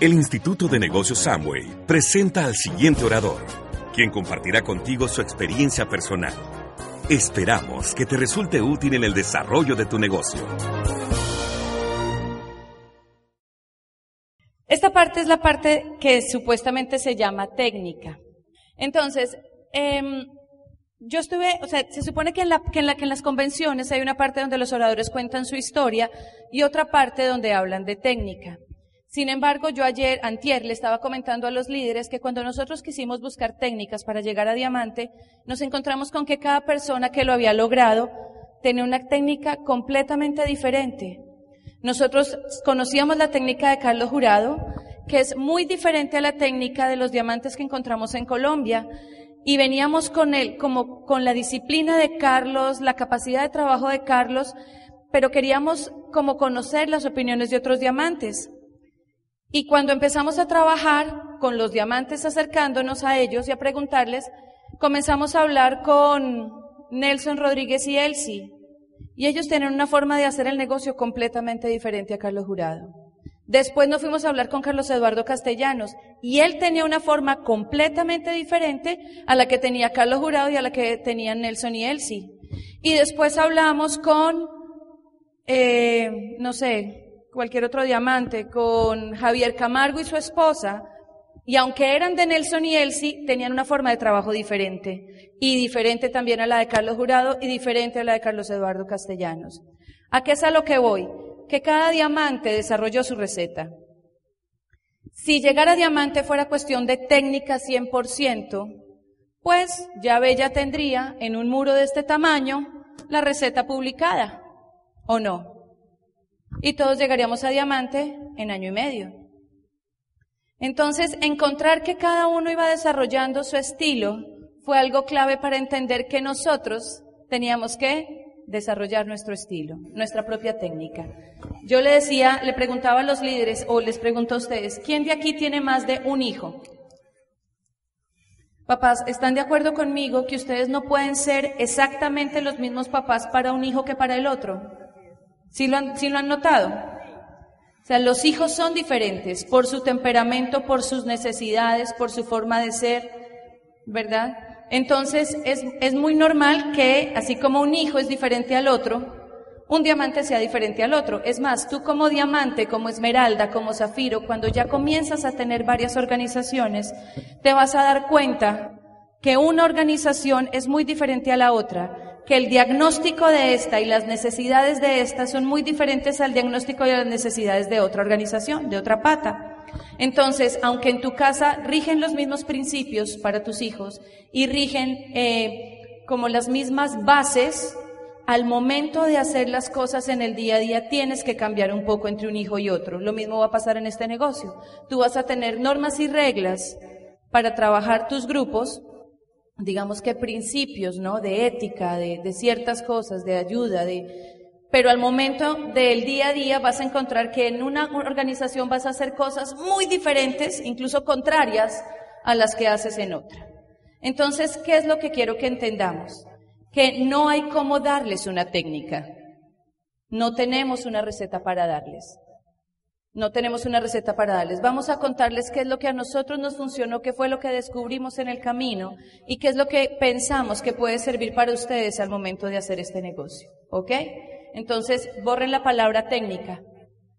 El Instituto de Negocios Samway presenta al siguiente orador, quien compartirá contigo su experiencia personal. Esperamos que te resulte útil en el desarrollo de tu negocio. Esta parte es la parte que supuestamente se llama técnica. Entonces, em, yo estuve, o sea, se supone que en, las convenciones hay una parte donde los oradores cuentan su historia y otra parte donde hablan de técnica. Sin embargo, yo ayer, antier, le estaba comentando a los líderes que cuando nosotros quisimos buscar técnicas para llegar a diamante, nos encontramos con que cada persona que lo había logrado tenía una técnica completamente diferente. Nosotros conocíamos la técnica de Carlos Jurado, que es muy diferente a la técnica de los diamantes que encontramos en Colombia. Y veníamos con él, como con la disciplina de Carlos, la capacidad de trabajo de Carlos, pero queríamos como conocer las opiniones de otros diamantes. Y cuando empezamos a trabajar con los diamantes acercándonos a ellos y a preguntarles, comenzamos a hablar con Nelson Rodríguez y Elsie. Y ellos tienen una forma de hacer el negocio completamente diferente a Carlos Jurado. Después nos fuimos a hablar con Carlos Eduardo Castellanos y él tenía una forma completamente diferente a la que tenía Carlos Jurado y a la que tenían Nelson y Elsie. Y después hablamos con, eh, no sé, cualquier otro diamante, con Javier Camargo y su esposa, y aunque eran de Nelson y Elsie, tenían una forma de trabajo diferente, y diferente también a la de Carlos Jurado y diferente a la de Carlos Eduardo Castellanos. ¿A qué es a lo que voy? Que cada diamante desarrolló su receta. Si llegar a diamante fuera cuestión de técnica 100%, pues ya Bella tendría en un muro de este tamaño la receta publicada, ¿o no? Y todos llegaríamos a diamante en año y medio. Entonces, encontrar que cada uno iba desarrollando su estilo fue algo clave para entender que nosotros teníamos que desarrollar nuestro estilo, nuestra propia técnica. Yo le decía, le preguntaba a los líderes o les pregunto a ustedes, ¿quién de aquí tiene más de un hijo? Papás, ¿están de acuerdo conmigo que ustedes no pueden ser exactamente los mismos papás para un hijo que para el otro? ¿Sí lo han, lo han notado? O sea, los hijos son diferentes por su temperamento, por sus necesidades, por su forma de ser, ¿verdad? Entonces, es, es muy normal que, así como un hijo es diferente al otro, un diamante sea diferente al otro. Es más, tú como diamante, como esmeralda, como zafiro, cuando ya comienzas a tener varias organizaciones, te vas a dar cuenta que una organización es muy diferente a la otra que el diagnóstico de esta y las necesidades de esta son muy diferentes al diagnóstico y las necesidades de otra organización, de otra pata. Entonces, aunque en tu casa rigen los mismos principios para tus hijos y rigen eh, como las mismas bases, al momento de hacer las cosas en el día a día tienes que cambiar un poco entre un hijo y otro. Lo mismo va a pasar en este negocio. Tú vas a tener normas y reglas para trabajar tus grupos, digamos que principios, ¿no? De ética, de, ciertas cosas, de ayuda, de, pero al momento del día a día vas a encontrar que en una organización vas a hacer cosas muy diferentes, incluso contrarias a las que haces en otra. Entonces, ¿qué es lo que quiero que entendamos? Que no hay cómo darles una técnica. No tenemos una receta para darles. No tenemos una receta para darles. Vamos a contarles qué es lo que a nosotros nos funcionó, qué fue lo que descubrimos en el camino y qué es lo que pensamos que puede servir para ustedes al momento de hacer este negocio. ¿Ok? Entonces, borren la palabra técnica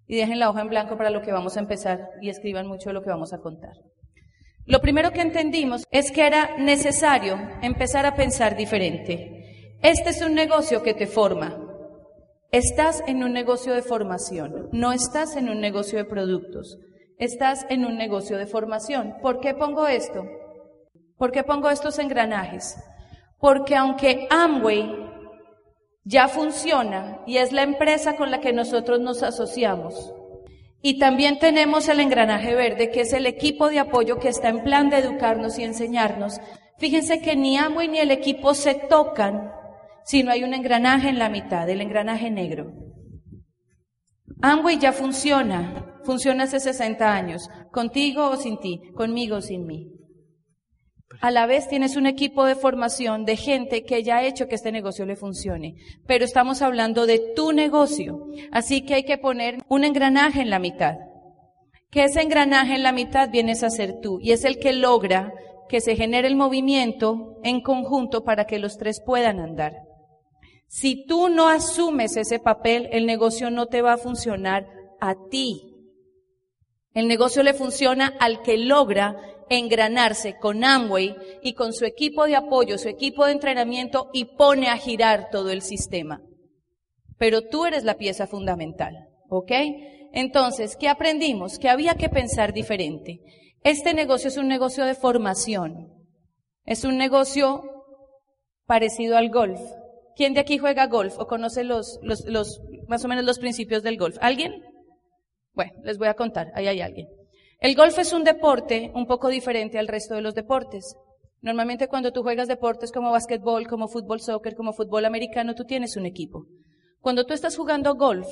y dejen la hoja en blanco para lo que vamos a empezar y escriban mucho de lo que vamos a contar. Lo primero que entendimos es que era necesario empezar a pensar diferente. Este es un negocio que te forma, Estás en un negocio de formación, no estás en un negocio de productos, estás en un negocio de formación. ¿Por qué pongo esto? ¿Por qué pongo estos engranajes? Porque aunque Amway ya funciona y es la empresa con la que nosotros nos asociamos, Y también tenemos el engranaje verde, que es el equipo de apoyo que está en plan de educarnos y enseñarnos. Fíjense que ni Amway ni el equipo se tocan si no hay un engranaje en la mitad, el engranaje negro. Amway ya funciona, funciona hace 60 años, contigo o sin ti, conmigo o sin mí. A la vez tienes un equipo de formación de gente que ya ha hecho que este negocio le funcione. Pero estamos hablando de tu negocio. Así que hay que poner un engranaje en la mitad. Que ese engranaje en la mitad vienes a ser tú. Y es el que logra que se genere el movimiento en conjunto para que los tres puedan andar. Si tú no asumes ese papel, el negocio no te va a funcionar a ti. El negocio le funciona al que logra engranarse con Amway y con su equipo de apoyo, su equipo de entrenamiento y pone a girar todo el sistema. Pero tú eres la pieza fundamental, ¿ok? Entonces, ¿qué aprendimos? Que había que pensar diferente. Este negocio es un negocio de formación. Es un negocio parecido al golf. ¿Quién de aquí juega golf o conoce los, más o menos los principios del golf? ¿Alguien? Bueno, les voy a contar, ahí hay alguien. El golf es un deporte un poco diferente al resto de los deportes. Normalmente cuando tú juegas deportes como básquetbol, como fútbol, soccer, como fútbol americano, tú tienes un equipo. Cuando tú estás jugando golf,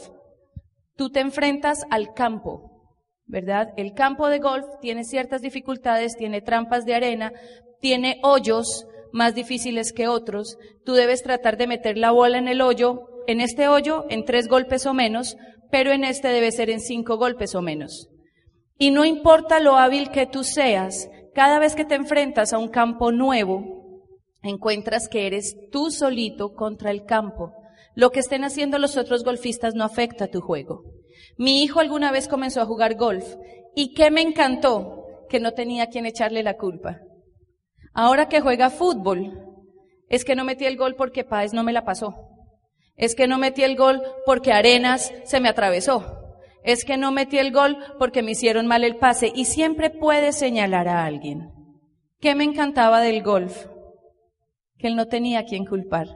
tú te enfrentas al campo, ¿verdad? El campo de golf tiene ciertas dificultades, tiene trampas de arena, tiene hoyos más difíciles que otros. Tú debes tratar de meter la bola en el hoyo, en este hoyo, en tres golpes o menos, pero en este debe ser en cinco golpes o menos. Y no importa lo hábil que tú seas, cada vez que te enfrentas a un campo nuevo, encuentras que eres tú solito contra el campo. Lo que estén haciendo los otros golfistas no afecta a tu juego. Mi hijo alguna vez comenzó a jugar golf y que me encantó que no tenía quien echarle la culpa. Ahora que juega fútbol, es que no metí el gol porque Páez no me la pasó. Es que no metí el gol porque Arenas se me atravesó es que no metí el gol porque me hicieron mal el pase y siempre puede señalar a alguien. ¿Qué me encantaba del golf? Que él no tenía a quien culpar.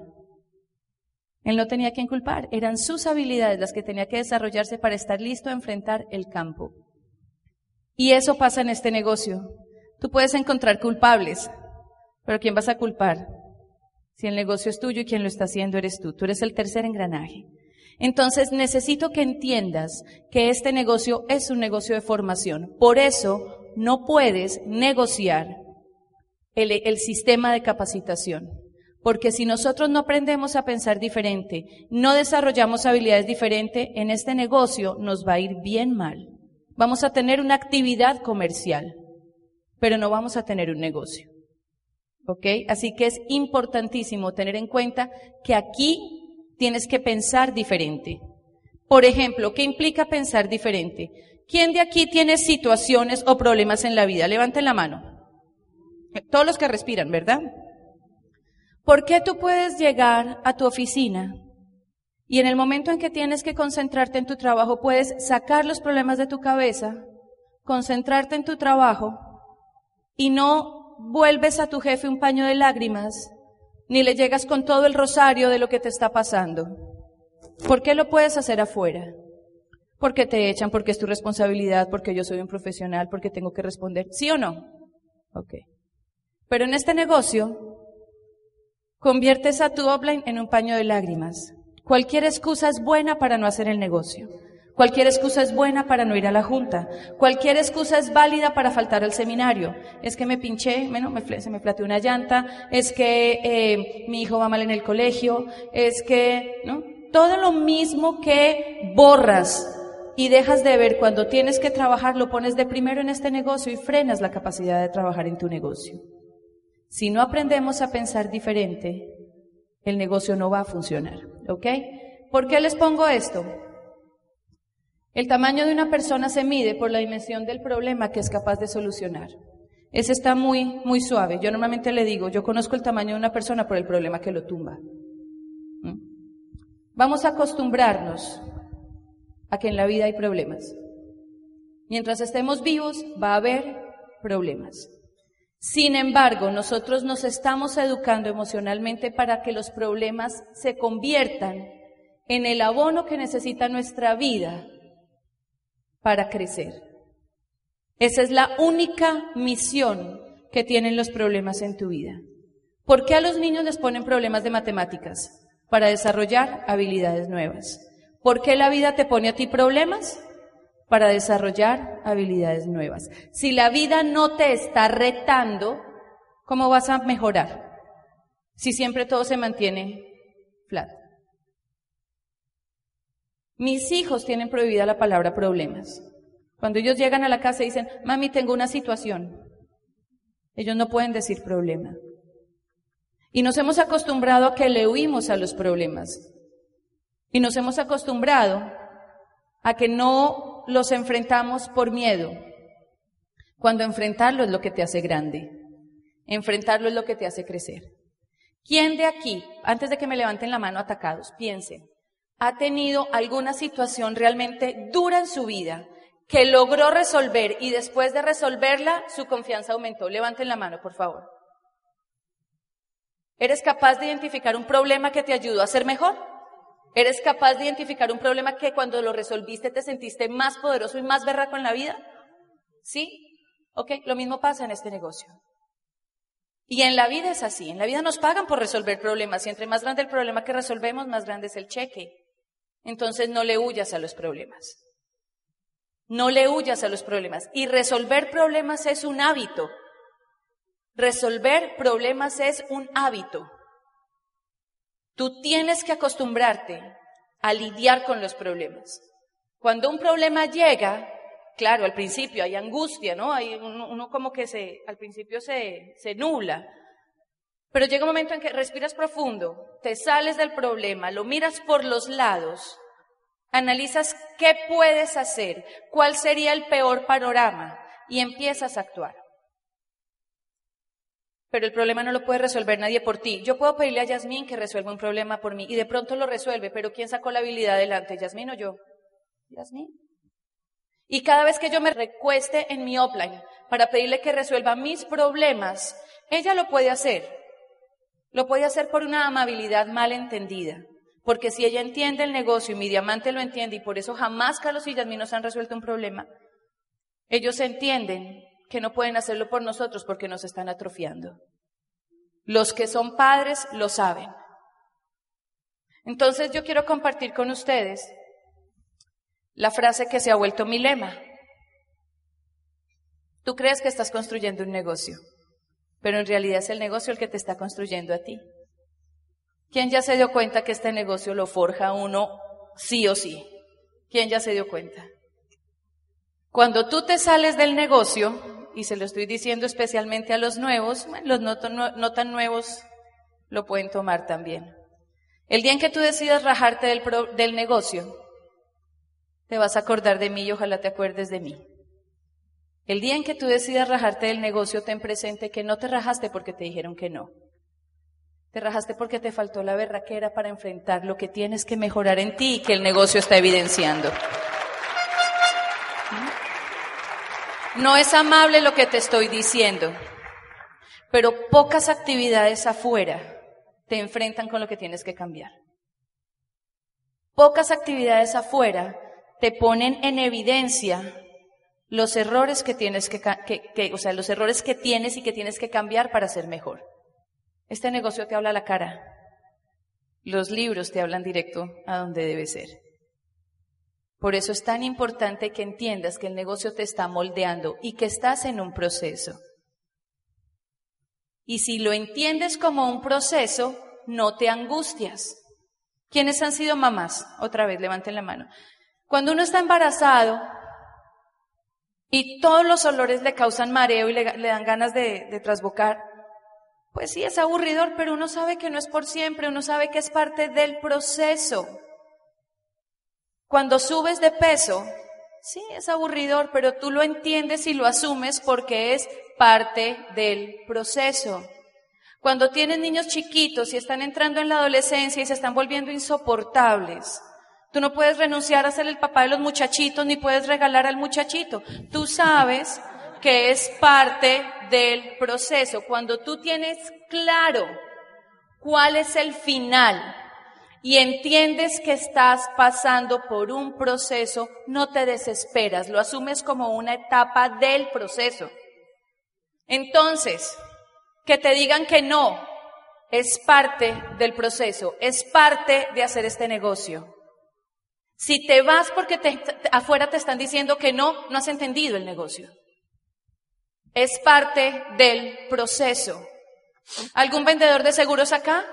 Él no tenía a quien culpar, eran sus habilidades las que tenía que desarrollarse para estar listo a enfrentar el campo. Y eso pasa en este negocio. Tú puedes encontrar culpables, pero ¿quién vas a culpar? Si el negocio es tuyo y quien lo está haciendo eres tú, tú eres el tercer engranaje. Entonces necesito que entiendas que este negocio es un negocio de formación. Por eso no puedes negociar el, sistema de capacitación. Porque si nosotros no aprendemos a pensar diferente, no desarrollamos habilidades diferentes, en este negocio nos va a ir bien mal. Vamos a tener una actividad comercial, pero no vamos a tener un negocio. ¿Ok? Así que es importantísimo tener en cuenta que aquí tienes que pensar diferente. Por ejemplo, ¿qué implica pensar diferente? ¿Quién de aquí tiene situaciones o problemas en la vida? Levanten la mano. Todos los que respiran, ¿verdad? ¿Por qué tú puedes llegar a tu oficina y en el momento en que tienes que concentrarte en tu trabajo puedes sacar los problemas de tu cabeza, concentrarte en tu trabajo y no vuelves a tu jefe un paño de lágrimas ni le llegas con todo el rosario de lo que te está pasando. ¿Por qué lo puedes hacer afuera? Porque te echan, porque es tu responsabilidad, porque yo soy un profesional, porque tengo que responder. ¿Sí o no? Ok. Pero en este negocio, conviertes a tu offline en un paño de lágrimas. Cualquier excusa es buena para no hacer el negocio. Cualquier excusa es buena para no ir a la junta. Cualquier excusa es válida para faltar al seminario. Es que me pinché, bueno, me, se me flateó una llanta, es que eh, mi hijo va mal en el colegio, es que, ¿no? Todo lo mismo que borras y dejas de ver cuando tienes que trabajar, lo pones de primero en este negocio y frenas la capacidad de trabajar en tu negocio. Si no aprendemos a pensar diferente, el negocio no va a funcionar. ¿Ok? ¿Por qué les pongo esto? El tamaño de una persona se mide por la dimensión del problema que es capaz de solucionar. Ese está muy, muy suave. Yo normalmente le digo, yo conozco el tamaño de una persona por el problema que lo tumba. ¿Mm? Vamos a acostumbrarnos a que en la vida hay problemas. Mientras estemos vivos va a haber problemas. Sin embargo, nosotros nos estamos educando emocionalmente para que los problemas se conviertan en el abono que necesita nuestra vida para crecer. Esa es la única misión que tienen los problemas en tu vida. ¿Por qué a los niños les ponen problemas de matemáticas? Para desarrollar habilidades nuevas. ¿Por qué la vida te pone a ti problemas? Para desarrollar habilidades nuevas. Si la vida no te está retando, ¿cómo vas a mejorar? Si siempre todo se mantiene flat. Mis hijos tienen prohibida la palabra problemas. Cuando ellos llegan a la casa y dicen, mami, tengo una situación, ellos no pueden decir problema. Y nos hemos acostumbrado a que le huimos a los problemas. Y nos hemos acostumbrado a que no los enfrentamos por miedo, cuando enfrentarlo es lo que te hace grande. Enfrentarlo es lo que te hace crecer. ¿Quién de aquí, antes de que me levanten la mano atacados, piensen, ha tenido alguna situación realmente dura en su vida que logró resolver y después de resolverla su confianza aumentó? Levanten la mano, por favor. ¿Eres capaz de identificar un problema que te ayudó a ser mejor? ¿Eres capaz de identificar un problema que cuando lo resolviste te sentiste más poderoso y más berraco en la vida? ¿Sí? Ok, lo mismo pasa en este negocio. Y en la vida es así, en la vida nos pagan por resolver problemas y entre más grande el problema que resolvemos, más grande es el cheque. Entonces no le huyas a los problemas. No le huyas a los problemas. Y resolver problemas es un hábito. Resolver problemas es un hábito. Tú tienes que acostumbrarte a lidiar con los problemas. Cuando un problema llega, claro, al principio hay angustia, ¿no? Hay uno, como que se, al principio se, se nula. Pero llega un momento en que respiras profundo, te sales del problema, lo miras por los lados Analizas qué puedes hacer, cuál sería el peor panorama y empiezas a actuar. Pero el problema no lo puede resolver nadie por ti. Yo puedo pedirle a Yasmín que resuelva un problema por mí y de pronto lo resuelve, pero ¿quién sacó la habilidad adelante? ¿Yasmín o yo? Yasmín. Y cada vez que yo me recueste en mi offline para pedirle que resuelva mis problemas, ella lo puede hacer. Lo puede hacer por una amabilidad mal entendida. Porque si ella entiende el negocio y mi diamante lo entiende y por eso jamás Carlos y Yasmín nos han resuelto un problema, ellos entienden que no pueden hacerlo por nosotros porque nos están atrofiando. Los que son padres lo saben. Entonces yo quiero compartir con ustedes la frase que se ha vuelto mi lema. Tú crees que estás construyendo un negocio, pero en realidad es el negocio el que te está construyendo a ti. ¿Quién ya se dio cuenta que este negocio lo forja uno sí o sí? ¿Quién ya se dio cuenta? Cuando tú te sales del negocio, y se lo estoy diciendo especialmente a los nuevos, los no, tan nuevos lo pueden tomar también. El día en que tú decidas rajarte del, negocio, te vas a acordar de mí y ojalá te acuerdes de mí. El día en que tú decidas rajarte del negocio, ten presente que no te rajaste porque te dijeron que no. Te rajaste porque te faltó la berraquera para enfrentar lo que tienes que mejorar en ti y que el negocio está evidenciando. No es amable lo que te estoy diciendo, pero pocas actividades afuera te enfrentan con lo que tienes que cambiar. Pocas actividades afuera te ponen en evidencia los errores que tienes que, o sea, los errores que tienes y que tienes que cambiar para ser mejor. Este negocio te habla a la cara. Los libros te hablan directo a donde debe ser. Por eso es tan importante que entiendas que el negocio te está moldeando y que estás en un proceso. Y si lo entiendes como un proceso, no te angustias. ¿Quiénes han sido mamás? Otra vez, levanten la mano. Cuando uno está embarazado y todos los olores le causan mareo y le, dan ganas de, de trasbocar, pues sí, es aburridor, pero uno sabe que no es por siempre, uno sabe que es parte del proceso. Cuando subes de peso, sí, es aburridor, pero tú lo entiendes y lo asumes porque es parte del proceso. Cuando tienes niños chiquitos y están entrando en la adolescencia y se están volviendo insoportables, tú no puedes renunciar a ser el papá de los muchachitos ni puedes regalar al muchachito. Tú sabes que es parte del proceso. Cuando tú tienes claro cuál es el final y entiendes que estás pasando por un proceso, no te desesperas, lo asumes como una etapa del proceso. Entonces, que te digan que no es parte del proceso, es parte de hacer este negocio. Si te vas porque afuera te están diciendo que no, no has entendido el negocio. Es parte del proceso. ¿Algún vendedor de seguros acá?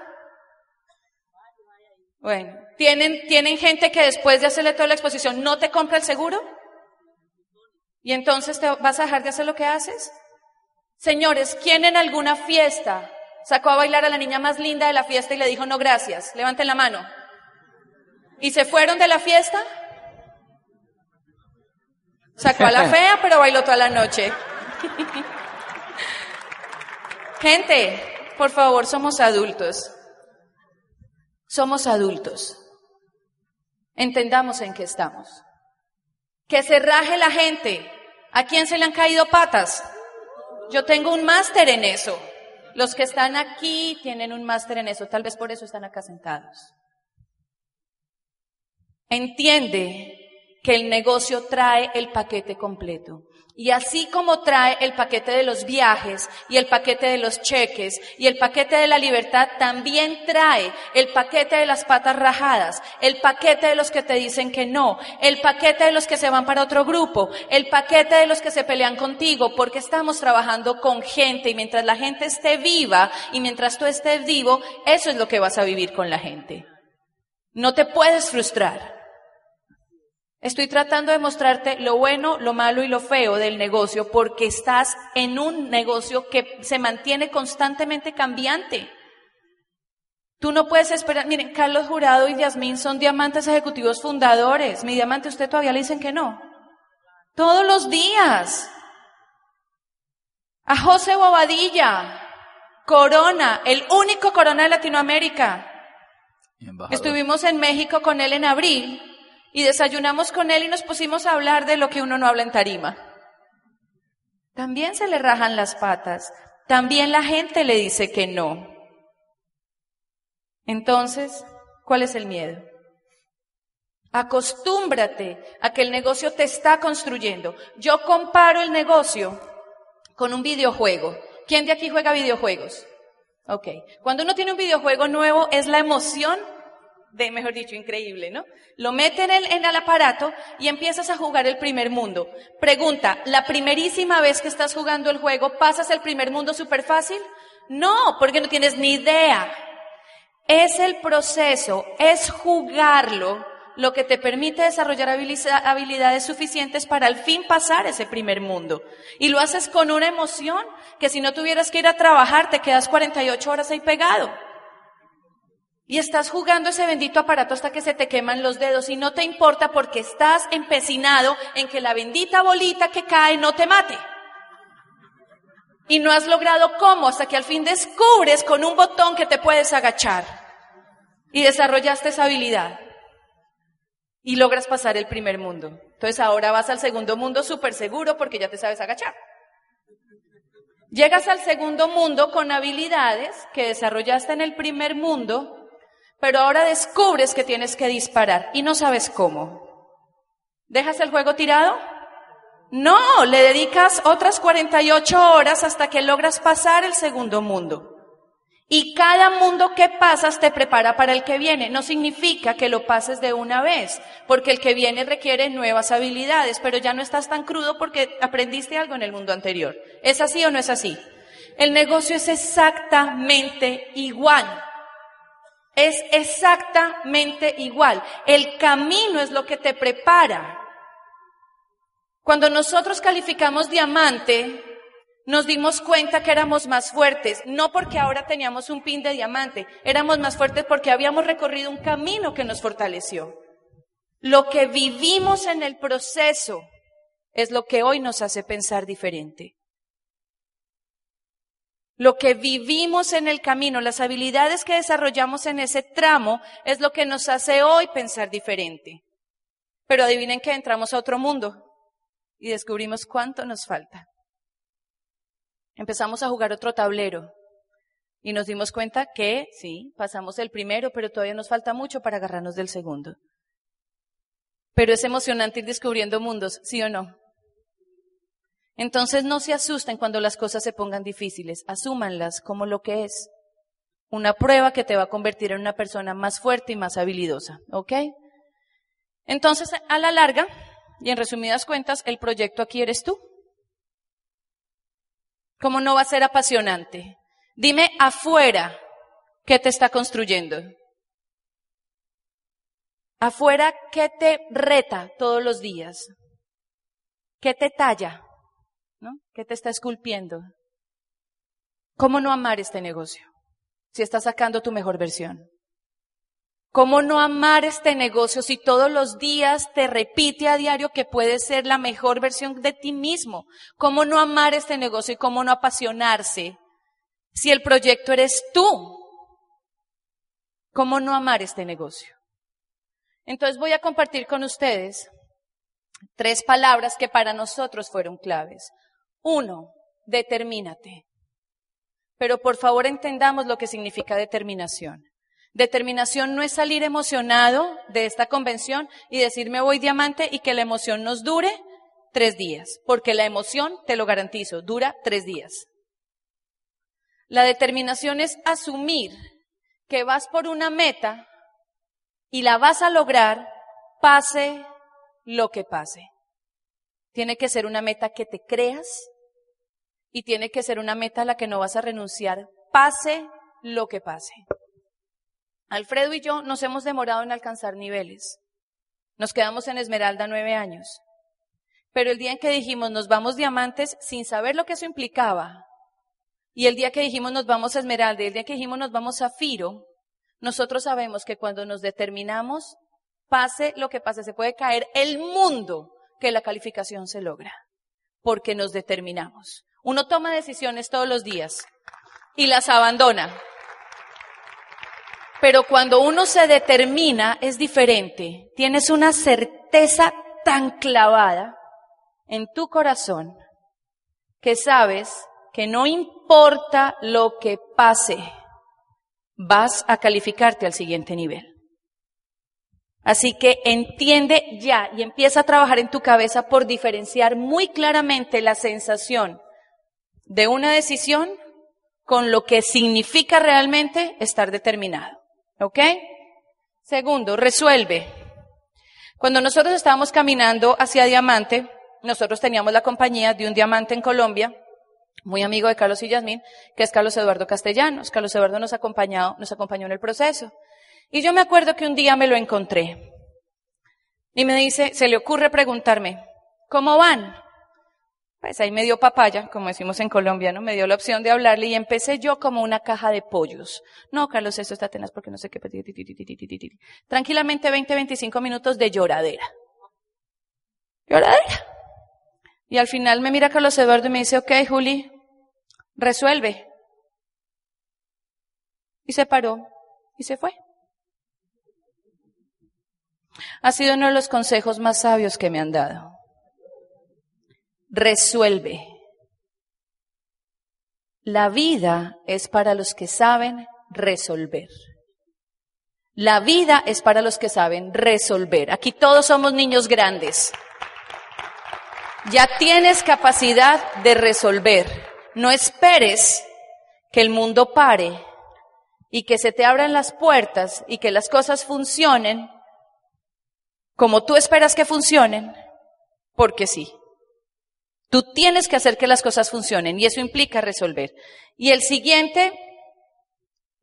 Bueno, ¿tienen, ¿tienen gente que después de hacerle toda la exposición no te compra el seguro? ¿Y entonces te vas a dejar de hacer lo que haces? Señores, ¿quién en alguna fiesta sacó a bailar a la niña más linda de la fiesta y le dijo no gracias? Levanten la mano. ¿Y se fueron de la fiesta? Sacó a la fea, pero bailó toda la noche. Gente, por favor, somos adultos. Somos adultos. Entendamos en qué estamos. Que se raje la gente. ¿A quién se le han caído patas? Yo tengo un máster en eso. Los que están aquí tienen un máster en eso. Tal vez por eso están acá sentados. Entiende que el negocio trae el paquete completo. Y así como trae el paquete de los viajes y el paquete de los cheques y el paquete de la libertad, también trae el paquete de las patas rajadas, el paquete de los que te dicen que no, el paquete de los que se van para otro grupo, el paquete de los que se pelean contigo, porque estamos trabajando con gente y mientras la gente esté viva y mientras tú estés vivo, eso es lo que vas a vivir con la gente. No te puedes frustrar. Estoy tratando de mostrarte lo bueno, lo malo y lo feo del negocio porque estás en un negocio que se mantiene constantemente cambiante. Tú no puedes esperar. Miren, Carlos Jurado y Yasmín son diamantes ejecutivos fundadores. Mi diamante, usted todavía le dicen que no. Todos los días. A José Bobadilla, Corona, el único Corona de Latinoamérica. Estuvimos en México con él en abril y desayunamos con él y nos pusimos a hablar de lo que uno no habla en tarima. También se le rajan las patas, también la gente le dice que no. Entonces, ¿cuál es el miedo? Acostúmbrate a que el negocio te está construyendo. Yo comparo el negocio con un videojuego. ¿Quién de aquí juega videojuegos? Ok. Cuando uno tiene un videojuego nuevo es la emoción de, mejor dicho, increíble, ¿no? Lo meten en el, en el aparato y empiezas a jugar el primer mundo. Pregunta, ¿la primerísima vez que estás jugando el juego pasas el primer mundo súper fácil? No, porque no tienes ni idea. Es el proceso, es jugarlo lo que te permite desarrollar habilidades suficientes para al fin pasar ese primer mundo. Y lo haces con una emoción que si no tuvieras que ir a trabajar te quedas 48 horas ahí pegado. Y estás jugando ese bendito aparato hasta que se te queman los dedos y no te importa porque estás empecinado en que la bendita bolita que cae no te mate. Y no has logrado cómo hasta que al fin descubres con un botón que te puedes agachar. Y desarrollaste esa habilidad. Y logras pasar el primer mundo. Entonces ahora vas al segundo mundo súper seguro porque ya te sabes agachar. Llegas al segundo mundo con habilidades que desarrollaste en el primer mundo pero ahora descubres que tienes que disparar y no sabes cómo. ¿Dejas el juego tirado? No, le dedicas otras 48 horas hasta que logras pasar el segundo mundo. Y cada mundo que pasas te prepara para el que viene. No significa que lo pases de una vez, porque el que viene requiere nuevas habilidades, pero ya no estás tan crudo porque aprendiste algo en el mundo anterior. ¿Es así o no es así? El negocio es exactamente igual. Es exactamente igual. El camino es lo que te prepara. Cuando nosotros calificamos diamante, nos dimos cuenta que éramos más fuertes, no porque ahora teníamos un pin de diamante, éramos más fuertes porque habíamos recorrido un camino que nos fortaleció. Lo que vivimos en el proceso es lo que hoy nos hace pensar diferente. Lo que vivimos en el camino, las habilidades que desarrollamos en ese tramo, es lo que nos hace hoy pensar diferente. Pero adivinen que entramos a otro mundo y descubrimos cuánto nos falta. Empezamos a jugar otro tablero. Y nos dimos cuenta que sí, pasamos el primero, pero todavía nos falta mucho para agarrarnos del segundo. Pero es emocionante ir descubriendo mundos, ¿sí o no? Entonces no se asusten cuando las cosas se pongan difíciles, asúmanlas como lo que es. Una prueba que te va a convertir en una persona más fuerte y más habilidosa, ¿ok? Entonces, a la larga, y en resumidas cuentas, el proyecto aquí eres tú. ¿Cómo no va a ser apasionante? Dime afuera qué te está construyendo. Afuera, ¿qué te reta todos los días? ¿Qué te talla? ¿No? ¿Qué te está esculpiendo? ¿Cómo no amar este negocio si estás sacando tu mejor versión? ¿Cómo no amar este negocio si todos los días te repite a diario que puedes ser la mejor versión de ti mismo? ¿Cómo no amar este negocio y cómo no apasionarse si el proyecto eres tú? ¿Cómo no amar este negocio? Entonces voy a compartir con ustedes tres palabras que para nosotros fueron claves. Uno, determínate. Pero por favor entendamos lo que significa determinación. Determinación no es salir emocionado de esta convención y decirme voy diamante y que la emoción nos dure tres días, porque la emoción, te lo garantizo, dura tres días. La determinación es asumir que vas por una meta y la vas a lograr pase lo que pase. Tiene que ser una meta que te creas y tiene que ser una meta a la que no vas a renunciar, pase lo que pase. Alfredo y yo nos hemos demorado en alcanzar niveles. Nos quedamos en Esmeralda nueve años. Pero el día en que dijimos nos vamos diamantes sin saber lo que eso implicaba, y el día que dijimos nos vamos a Esmeralda, y el día que dijimos nos vamos a Firo, nosotros sabemos que cuando nos determinamos, pase lo que pase, se puede caer el mundo que la calificación se logra, porque nos determinamos. Uno toma decisiones todos los días y las abandona. Pero cuando uno se determina es diferente. Tienes una certeza tan clavada en tu corazón que sabes que no importa lo que pase, vas a calificarte al siguiente nivel. Así que entiende ya y empieza a trabajar en tu cabeza por diferenciar muy claramente la sensación de una decisión con lo que significa realmente estar determinado. ¿Ok? Segundo, resuelve. Cuando nosotros estábamos caminando hacia Diamante, nosotros teníamos la compañía de un diamante en Colombia muy amigo de Carlos y Yasmín, que es Carlos Eduardo Castellanos. Carlos Eduardo nos, acompañó, nos acompañó en el proceso. Y yo me acuerdo que un día me lo encontré. Y me dice, se le ocurre preguntarme, ¿cómo van? Pues ahí me dio papaya, como decimos en Colombia, ¿no? Me dio la opción de hablarle y empecé yo como una caja de pollos. No, Carlos, esto está tenaz porque no sé qué. Tranquilamente 20, 25 minutos de lloradera. Lloradera. Y al final me mira Carlos Eduardo y me dice, ok, Juli, resuelve. Y se paró y se fue. Ha sido uno de los consejos más sabios que me han dado. Resuelve. La vida es para los que saben resolver. La vida es para los que saben resolver. Aquí todos somos niños grandes. Ya tienes capacidad de resolver. No esperes que el mundo pare y que se te abran las puertas y que las cosas funcionen como tú esperas que funcionen, porque sí. Tú tienes que hacer que las cosas funcionen y eso implica resolver. Y el siguiente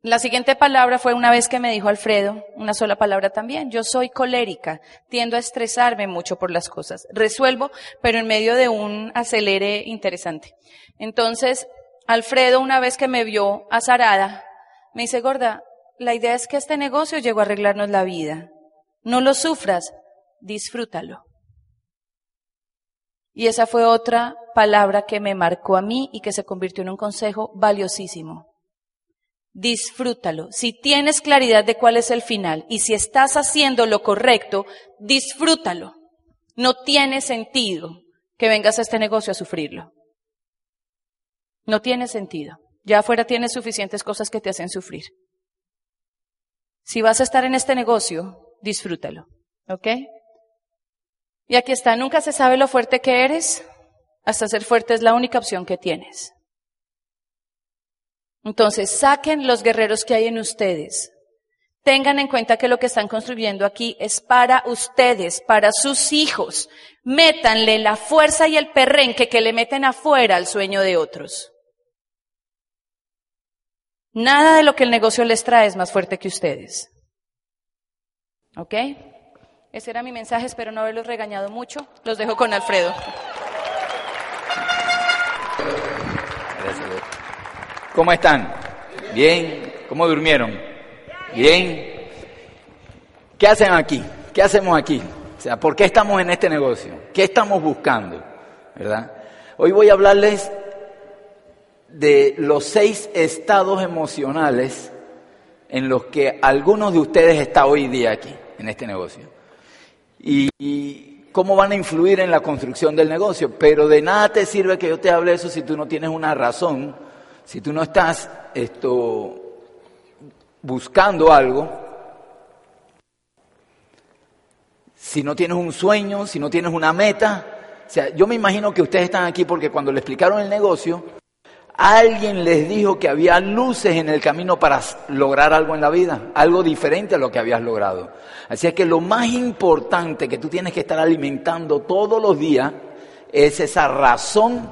la siguiente palabra fue una vez que me dijo Alfredo, una sola palabra también, yo soy colérica, tiendo a estresarme mucho por las cosas, resuelvo, pero en medio de un acelere interesante. Entonces, Alfredo una vez que me vio azarada, me dice, gorda, la idea es que este negocio llegó a arreglarnos la vida. No lo sufras, disfrútalo. Y esa fue otra palabra que me marcó a mí y que se convirtió en un consejo valiosísimo disfrútalo. Si tienes claridad de cuál es el final y si estás haciendo lo correcto, disfrútalo. No tiene sentido que vengas a este negocio a sufrirlo. No tiene sentido. Ya afuera tienes suficientes cosas que te hacen sufrir. Si vas a estar en este negocio, disfrútalo. ¿Ok? Y aquí está, nunca se sabe lo fuerte que eres, hasta ser fuerte es la única opción que tienes. Entonces, saquen los guerreros que hay en ustedes. Tengan en cuenta que lo que están construyendo aquí es para ustedes, para sus hijos. Métanle la fuerza y el perrenque que le meten afuera al sueño de otros. Nada de lo que el negocio les trae es más fuerte que ustedes. ¿Ok? Ese era mi mensaje, espero no haberlos regañado mucho. Los dejo con Alfredo. ¿Cómo están? ¿Bien? ¿Cómo durmieron? ¿Bien? ¿Qué hacen aquí? ¿Qué hacemos aquí? O sea, ¿por qué estamos en este negocio? ¿Qué estamos buscando? ¿Verdad? Hoy voy a hablarles de los seis estados emocionales en los que algunos de ustedes están hoy día aquí, en este negocio. Y, cómo van a influir en la construcción del negocio. Pero de nada te sirve que yo te hable eso si tú no tienes una razón, si tú no estás esto, buscando algo, si no tienes un sueño, si no tienes una meta. O sea, yo me imagino que ustedes están aquí porque cuando le explicaron el negocio, Alguien les dijo que había luces en el camino para lograr algo en la vida, algo diferente a lo que habías logrado. Así es que lo más importante que tú tienes que estar alimentando todos los días es esa razón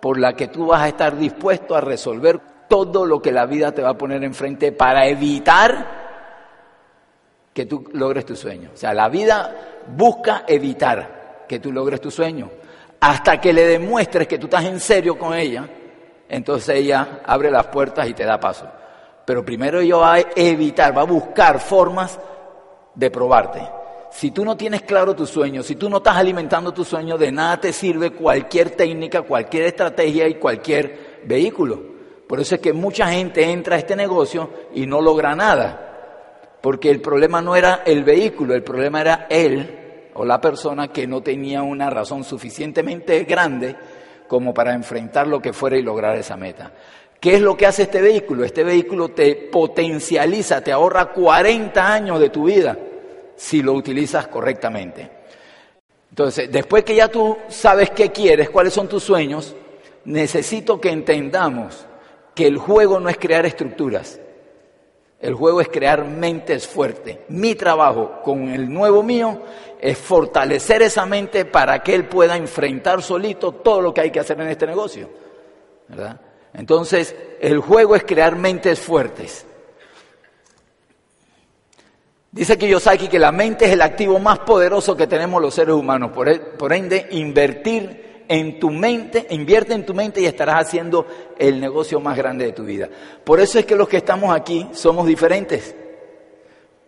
por la que tú vas a estar dispuesto a resolver todo lo que la vida te va a poner enfrente para evitar que tú logres tu sueño. O sea, la vida busca evitar que tú logres tu sueño hasta que le demuestres que tú estás en serio con ella entonces ella abre las puertas y te da paso. Pero primero ella va a evitar, va a buscar formas de probarte. Si tú no tienes claro tu sueño, si tú no estás alimentando tu sueño, de nada te sirve cualquier técnica, cualquier estrategia y cualquier vehículo. Por eso es que mucha gente entra a este negocio y no logra nada. Porque el problema no era el vehículo, el problema era él o la persona que no tenía una razón suficientemente grande como para enfrentar lo que fuera y lograr esa meta. ¿Qué es lo que hace este vehículo? Este vehículo te potencializa, te ahorra 40 años de tu vida si lo utilizas correctamente. Entonces, después que ya tú sabes qué quieres, cuáles son tus sueños, necesito que entendamos que el juego no es crear estructuras, el juego es crear mentes fuertes. Mi trabajo con el nuevo mío es fortalecer esa mente para que él pueda enfrentar solito todo lo que hay que hacer en este negocio. ¿verdad? Entonces, el juego es crear mentes fuertes. Dice Kiyosaki que la mente es el activo más poderoso que tenemos los seres humanos. Por, e, ende, invertir en tu mente, invierte en tu mente y estarás haciendo el negocio más grande de tu vida. Por eso es que los que estamos aquí somos diferentes.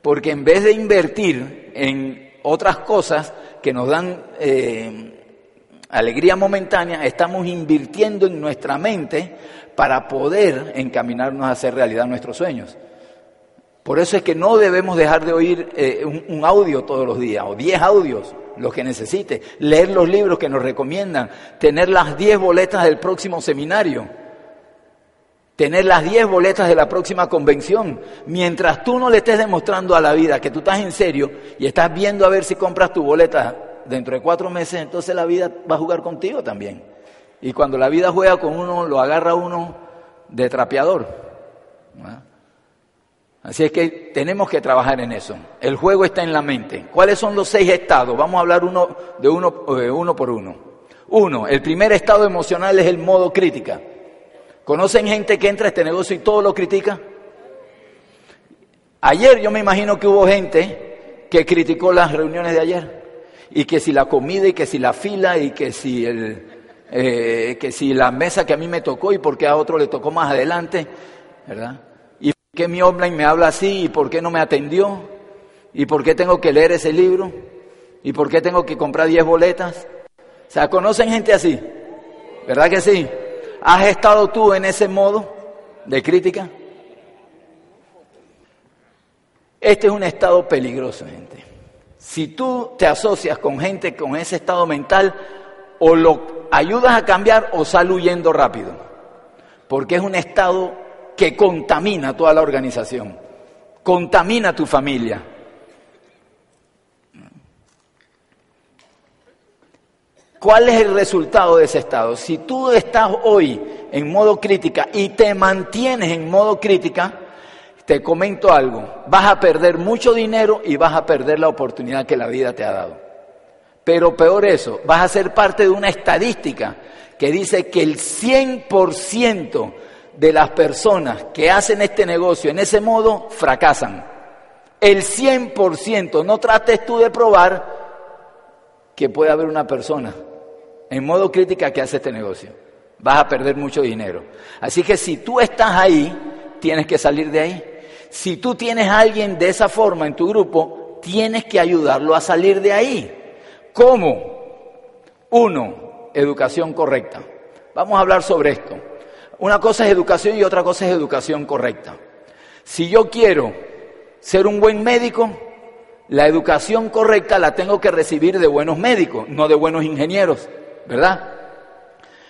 Porque en vez de invertir en otras cosas que nos dan eh, alegría momentánea, estamos invirtiendo en nuestra mente para poder encaminarnos a hacer realidad nuestros sueños. Por eso es que no debemos dejar de oír eh, un, audio todos los días, o diez audios, los que necesite, leer los libros que nos recomiendan, tener las diez boletas del próximo seminario, tener las diez boletas de la próxima convención. Mientras tú no le estés demostrando a la vida que tú estás en serio y estás viendo a ver si compras tu boleta dentro de cuatro meses, entonces la vida va a jugar contigo también. Y cuando la vida juega con uno, lo agarra uno de trapeador. Así es que tenemos que trabajar en eso. El juego está en la mente. ¿Cuáles son los seis estados? Vamos a hablar uno de uno, eh, uno por uno. Uno, el primer estado emocional es el modo crítica. ¿Conocen gente que entra a este negocio y todo lo critica? Ayer yo me imagino que hubo gente que criticó las reuniones de ayer. Y que si la comida y que si la fila y que si, el, eh, que si la mesa que a mí me tocó y porque a otro le tocó más adelante, ¿verdad? Qué mi online me habla así y por qué no me atendió? ¿Y por qué tengo que leer ese libro? ¿Y por qué tengo que comprar 10 boletas? O sea, ¿conocen gente así? ¿Verdad que sí? ¿Has estado tú en ese modo de crítica? Este es un estado peligroso, gente. Si tú te asocias con gente con ese estado mental, o lo ayudas a cambiar o sal huyendo rápido. porque es un estado que contamina toda la organización, contamina tu familia. ¿Cuál es el resultado de ese estado? Si tú estás hoy en modo crítica y te mantienes en modo crítica, te comento algo, vas a perder mucho dinero y vas a perder la oportunidad que la vida te ha dado. Pero peor eso, vas a ser parte de una estadística que dice que el 100% de las personas que hacen este negocio en ese modo fracasan. El 100%, no trates tú de probar que puede haber una persona en modo crítica que hace este negocio. Vas a perder mucho dinero. Así que si tú estás ahí, tienes que salir de ahí. Si tú tienes a alguien de esa forma en tu grupo, tienes que ayudarlo a salir de ahí. ¿Cómo? Uno, educación correcta. Vamos a hablar sobre esto. Una cosa es educación y otra cosa es educación correcta. Si yo quiero ser un buen médico, la educación correcta la tengo que recibir de buenos médicos, no de buenos ingenieros. ¿verdad?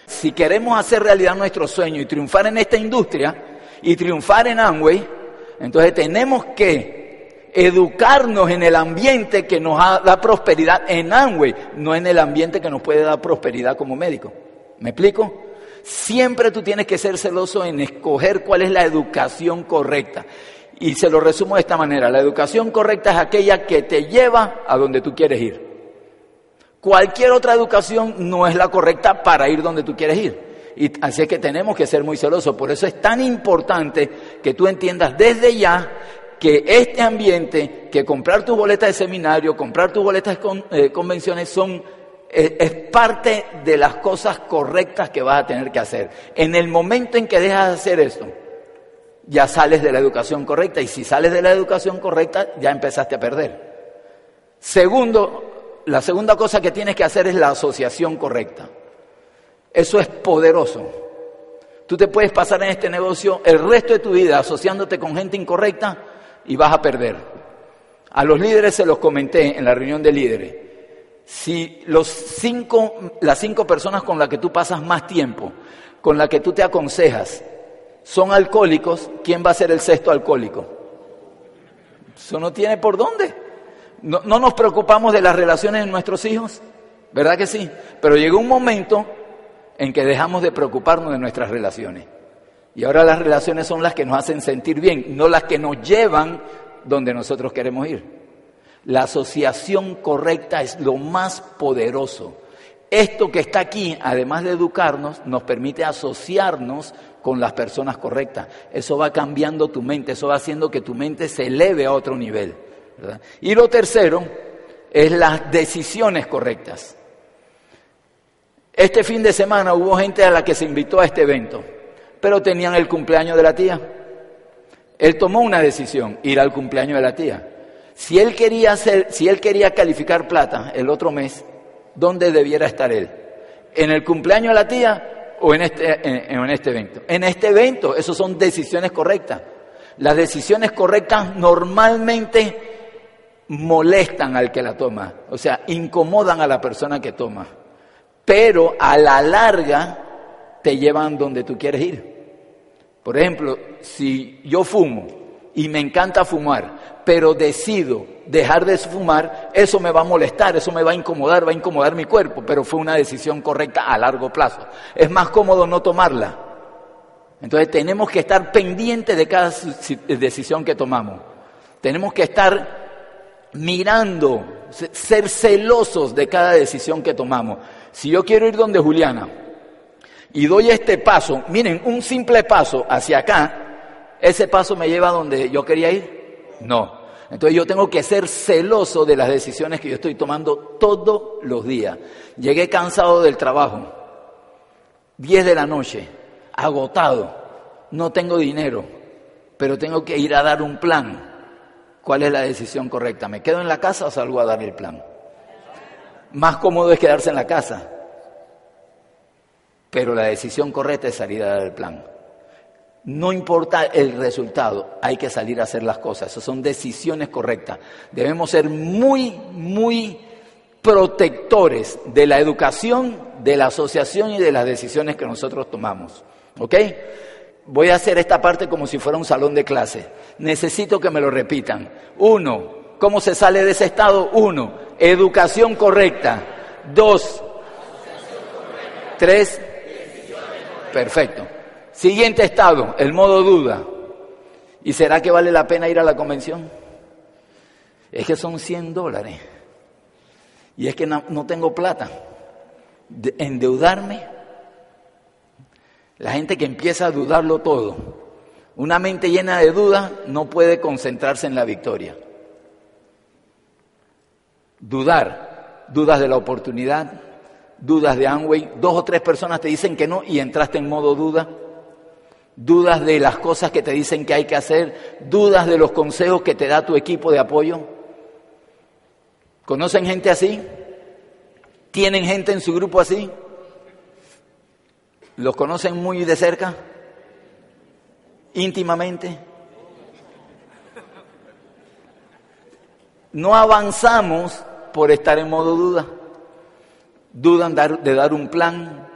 Si queremos hacer realidad nuestro sueño y triunfar en esta industria y triunfar en Amway, entonces tenemos que educarnos en el ambiente que nos da prosperidad en Amway, no en el ambiente que nos puede dar prosperidad como médico. ¿Me explico? Siempre tú tienes que ser celoso en escoger cuál es la educación correcta. Y se lo resumo de esta manera, la educación correcta es aquella que te lleva a donde tú quieres ir. Cualquier otra educación no es la correcta para ir donde tú quieres ir. Y así es que tenemos que ser muy celosos. Por eso es tan importante que tú entiendas desde ya que este ambiente, que comprar tus boletas de seminario, comprar tus boletas de eh, convenciones son es, parte de las cosas correctas que vas a tener que hacer. En el momento en que dejas de hacer esto, ya sales de la educación correcta y si sales de la educación correcta, ya empezaste a perder. Segundo, la segunda cosa que tienes que hacer es la asociación correcta. Eso es poderoso. Tú te puedes pasar en este negocio el resto de tu vida asociándote con gente incorrecta y vas a perder. A los líderes se los comenté en la reunión de líderes. Si los cinco, las cinco personas con las que tú pasas más tiempo, con las que tú te aconsejas, son alcohólicos, ¿quién va a ser el sexto alcohólico? Eso no tiene por dónde. No, nos preocupamos de las relaciones de nuestros hijos, ¿verdad que sí? Pero llegó un momento en que dejamos de preocuparnos de nuestras relaciones. Y ahora las relaciones son las que nos hacen sentir bien, no las que nos llevan donde nosotros queremos ir. La asociación correcta es lo más poderoso. Esto que está aquí, además de educarnos, nos permite asociarnos con las personas correctas. Eso va cambiando tu mente, eso va haciendo que tu mente se eleve a otro nivel. Y lo tercero es las decisiones correctas. Este fin de semana hubo gente a la que se invitó a este evento, pero tenían el cumpleaños de la tía. Él tomó una decisión, ir al cumpleaños de la tía. Si él quería hacer, si él quería calificar plata el otro mes, ¿dónde debiera estar él? ¿En el cumpleaños de la tía o en este, en este evento? En este evento, eso son decisiones correctas. Las decisiones correctas normalmente molestan al que la toma, o sea, incomodan a la persona que toma, pero a la larga te llevan donde tú quieres ir. Por ejemplo, si yo fumo y me encanta fumar, pero decido dejar de fumar, eso me va a molestar, eso me va a incomodar, va a incomodar mi cuerpo, pero fue una decisión correcta a largo plazo. Es más cómodo no tomarla. Entonces tenemos que estar pendientes de cada decisión que tomamos. Tenemos que estar mirando, ser celosos de cada decisión que tomamos. Si yo quiero ir donde Juliana y doy este paso, miren, un simple paso hacia acá, ese paso me lleva a donde yo quería ir. No. Entonces yo tengo que ser celoso de las decisiones que yo estoy tomando todos los días. Llegué cansado del trabajo, 10 de la noche, agotado, no tengo dinero, pero tengo que ir a dar un plan ¿Cuál es la decisión correcta? ¿Me quedo en la casa o salgo a dar el plan? Más cómodo es quedarse en la casa. Pero la decisión correcta es salir a dar el plan. No importa el resultado, hay que salir a hacer las cosas. Esas son decisiones correctas. Debemos ser muy, muy protectores de la educación, de la asociación y de las decisiones que nosotros tomamos. ¿Ok? Voy a hacer esta parte como si fuera un salón de clase. Necesito que me lo repitan. Uno, ¿cómo se sale de ese estado? Uno, educación correcta. Dos, tres, perfecto. Siguiente estado, el modo duda. ¿Y será que vale la pena ir a la convención? Es que son 100 dólares. Y es que no, tengo plata. De endeudarme. La gente que empieza a dudarlo todo. Una mente llena de dudas no puede concentrarse en la victoria. Dudar. Dudas de la oportunidad. Dudas de Amway. Dos o tres personas te dicen que no y entraste en modo duda dudas de las cosas que te dicen que hay que hacer, dudas de los consejos que te da tu equipo de apoyo. ¿Conocen gente así? ¿Tienen gente en su grupo así? ¿Los conocen muy de cerca? ¿Íntimamente? No avanzamos por estar en modo duda. Dudan de dar un plan.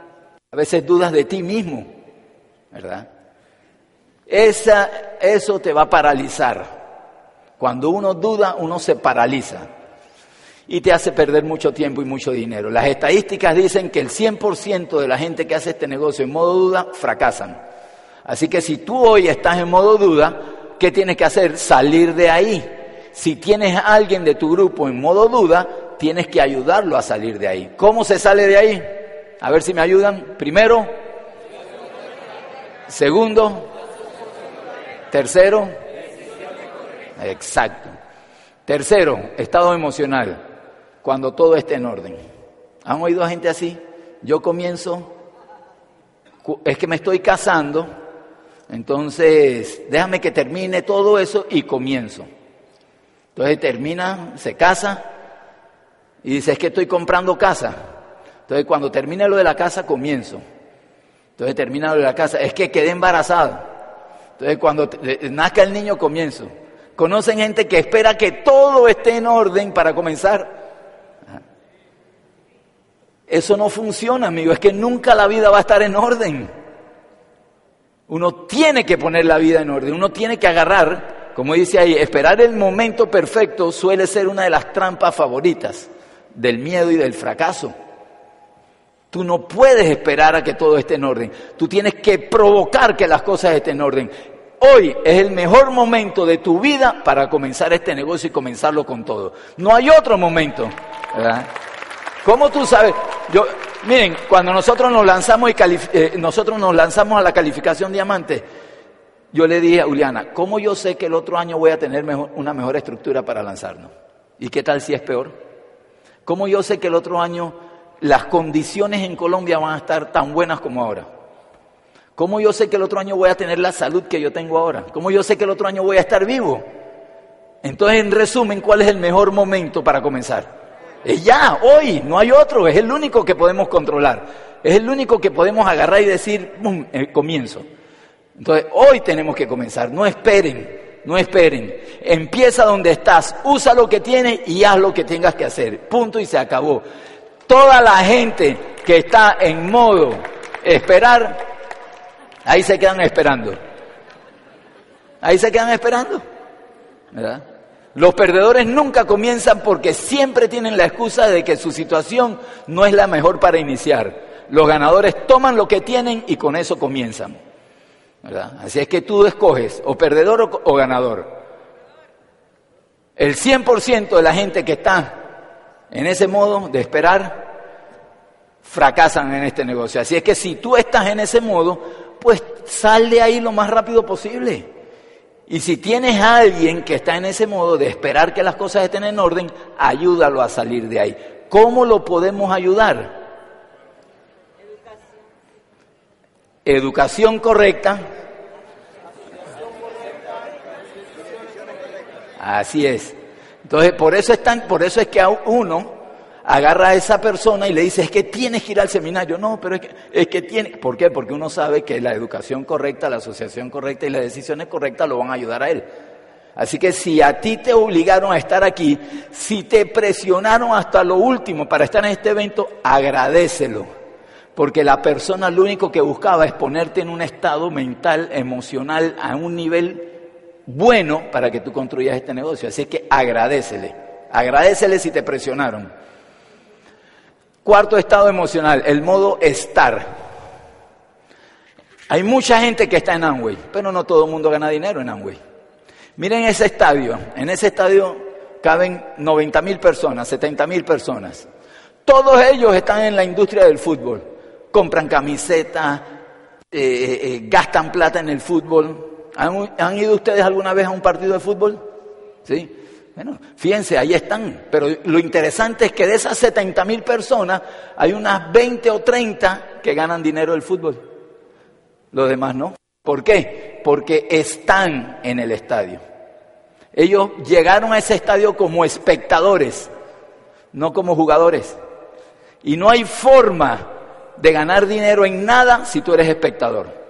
A veces dudas de ti mismo, ¿verdad? Esa, eso te va a paralizar. Cuando uno duda, uno se paraliza y te hace perder mucho tiempo y mucho dinero. Las estadísticas dicen que el 100% de la gente que hace este negocio en modo duda fracasan. Así que si tú hoy estás en modo duda, ¿qué tienes que hacer? Salir de ahí. Si tienes a alguien de tu grupo en modo duda, tienes que ayudarlo a salir de ahí. ¿Cómo se sale de ahí? A ver si me ayudan. Primero. Segundo. Tercero, exacto. Tercero, estado emocional, cuando todo esté en orden. ¿Han oído a gente así? Yo comienzo, es que me estoy casando, entonces déjame que termine todo eso y comienzo. Entonces termina, se casa y dice, es que estoy comprando casa. Entonces cuando termine lo de la casa, comienzo. Entonces termina lo de la casa, es que quedé embarazado. Entonces, cuando nazca el niño, comienzo. ¿Conocen gente que espera que todo esté en orden para comenzar? Eso no funciona, amigo. Es que nunca la vida va a estar en orden. Uno tiene que poner la vida en orden. Uno tiene que agarrar, como dice ahí, esperar el momento perfecto suele ser una de las trampas favoritas del miedo y del fracaso. Tú no puedes esperar a que todo esté en orden. Tú tienes que provocar que las cosas estén en orden. Hoy es el mejor momento de tu vida para comenzar este negocio y comenzarlo con todo. No hay otro momento. ¿verdad? ¿Cómo tú sabes? Yo, miren, cuando nosotros nos lanzamos y eh, nosotros nos lanzamos a la calificación diamante, yo le dije a Juliana, ¿cómo yo sé que el otro año voy a tener una mejor estructura para lanzarnos? ¿Y qué tal si es peor? ¿Cómo yo sé que el otro año las condiciones en Colombia van a estar tan buenas como ahora? ¿Cómo yo sé que el otro año voy a tener la salud que yo tengo ahora? ¿Cómo yo sé que el otro año voy a estar vivo? Entonces, en resumen, ¿cuál es el mejor momento para comenzar? Es ya, hoy, no hay otro, es el único que podemos controlar, es el único que podemos agarrar y decir, ¡bum!, el comienzo. Entonces, hoy tenemos que comenzar, no esperen, no esperen. Empieza donde estás, usa lo que tienes y haz lo que tengas que hacer. Punto y se acabó. Toda la gente que está en modo esperar, ahí se quedan esperando. Ahí se quedan esperando. ¿Verdad? Los perdedores nunca comienzan porque siempre tienen la excusa de que su situación no es la mejor para iniciar. Los ganadores toman lo que tienen y con eso comienzan. ¿verdad? Así es que tú escoges o perdedor o, ganador. El 100% de la gente que está en ese modo de esperar, fracasan en este negocio. Así es que si tú estás en ese modo, pues sal de ahí lo más rápido posible. Y si tienes a alguien que está en ese modo de esperar que las cosas estén en orden, ayúdalo a salir de ahí. ¿Cómo lo podemos ayudar? Educación correcta. Así es. Entonces, por eso, están, por eso es que uno agarra a esa persona y le dice, es que tienes que ir al seminario. No, pero es que, es que tiene. ¿Por qué? Porque uno sabe que la educación correcta, la asociación correcta y las decisiones correctas lo van a ayudar a él. Así que si a ti te obligaron a estar aquí, si te presionaron hasta lo último para estar en este evento, agradecelo. Porque la persona lo único que buscaba es ponerte en un estado mental, emocional, a un nivel bueno para que tú construyas este negocio. Así que agradecele. Agradecele si te presionaron. Cuarto estado emocional, el modo estar. Hay mucha gente que está en Amway, pero no todo el mundo gana dinero en Amway. Miren ese estadio. En ese estadio caben 90 mil personas, 70 mil personas. Todos ellos están en la industria del fútbol. Compran camisetas, eh, eh, eh, gastan plata en el fútbol. ¿Han, ¿Han, ido ustedes alguna vez a un partido de fútbol? ¿Sí? Bueno, fíjense, ahí están. Pero lo interesante es que de esas 70 mil personas hay unas 20 o 30 que ganan dinero del fútbol. Los demás no. ¿Por qué? Porque están en el estadio. Ellos llegaron a ese estadio como espectadores, no como jugadores. Y no hay forma de ganar dinero en nada si tú eres espectador.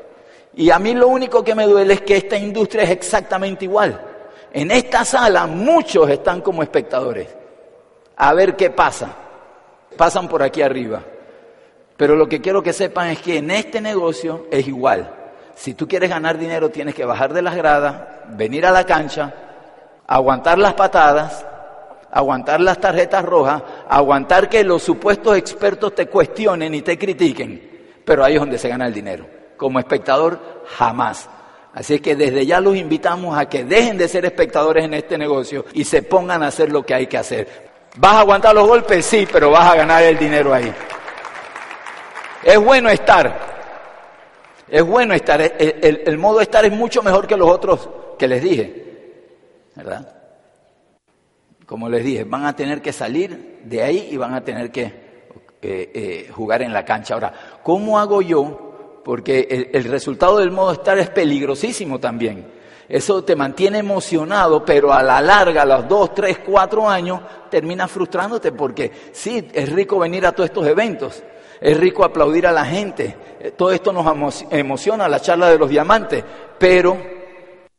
Y a mí lo único que me duele es que esta industria es exactamente igual. En esta sala muchos están como espectadores. A ver qué pasa. Pasan por aquí arriba. Pero lo que quiero que sepan es que en este negocio es igual. Si tú quieres ganar dinero tienes que bajar de las gradas, venir a la cancha, aguantar las patadas, aguantar las tarjetas rojas, aguantar que los supuestos expertos te cuestionen y te critiquen, pero ahí es donde se gana el dinero. Como espectador, jamás. Así que desde ya los invitamos a que dejen de ser espectadores en este negocio y se pongan a hacer lo que hay que hacer. ¿Vas a aguantar los golpes? Sí, pero vas a ganar el dinero ahí. Es bueno estar. Es bueno estar. El, modo estar es mucho mejor que los otros que les dije. ¿Verdad? como les dije, van a tener que salir de ahí y van a tener que eh, eh, jugar en la cancha. Ahora, ¿cómo hago yo? Porque el, resultado del modo estar es peligrosísimo también. Eso te mantiene emocionado, pero a la larga, a los dos, tres, cuatro años, terminas frustrándote porque sí, es rico venir a todos estos eventos, es rico aplaudir a la gente, eh, todo esto nos emociona, la charla de los diamantes, pero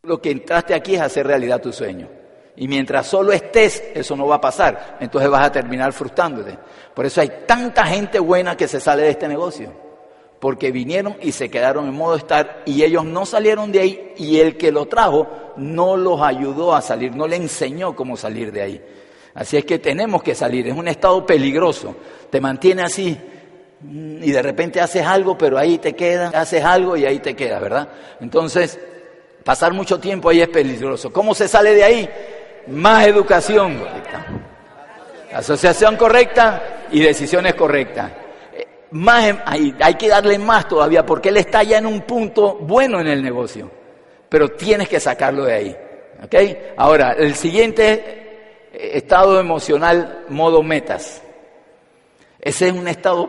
lo que entraste aquí es hacer realidad tu sueño. Y mientras solo estés, eso no va a pasar. Entonces vas a terminar frustrándote. Por eso hay tanta gente buena que se sale de este negocio. Porque vinieron y se quedaron en modo estar y ellos no salieron de ahí y el que lo trajo no los ayudó a salir, no le enseñó cómo salir de ahí. Así es que tenemos que salir. Es un estado peligroso. Te mantiene así y de repente haces algo, pero ahí te queda, haces algo y ahí te queda, ¿verdad? Entonces, pasar mucho tiempo ahí es peligroso. ¿Cómo se sale de ahí? más educación correcta. Asociación correcta y decisiones correctas. Más, hay, que darle más todavía porque él está ya en un punto bueno en el negocio, pero tienes que sacarlo de ahí. Ahora, el siguiente estado emocional, modo metas. Ese es un estado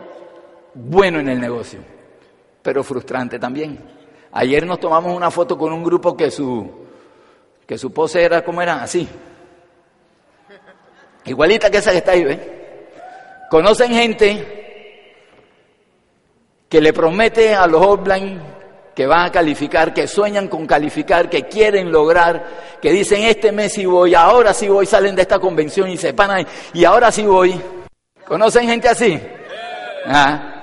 bueno en el negocio, pero frustrante también. Ayer nos tomamos una foto con un grupo que su, que su pose era como era, así. Igualita que esa que está ahí, ¿ven? Conocen gente que le promete a los offline que van a calificar, que sueñan con calificar, que quieren lograr, que dicen este mes sí voy, ahora sí voy, salen de esta convención y se paran y ahora sí voy. ¿Conocen gente así? ¿Ah?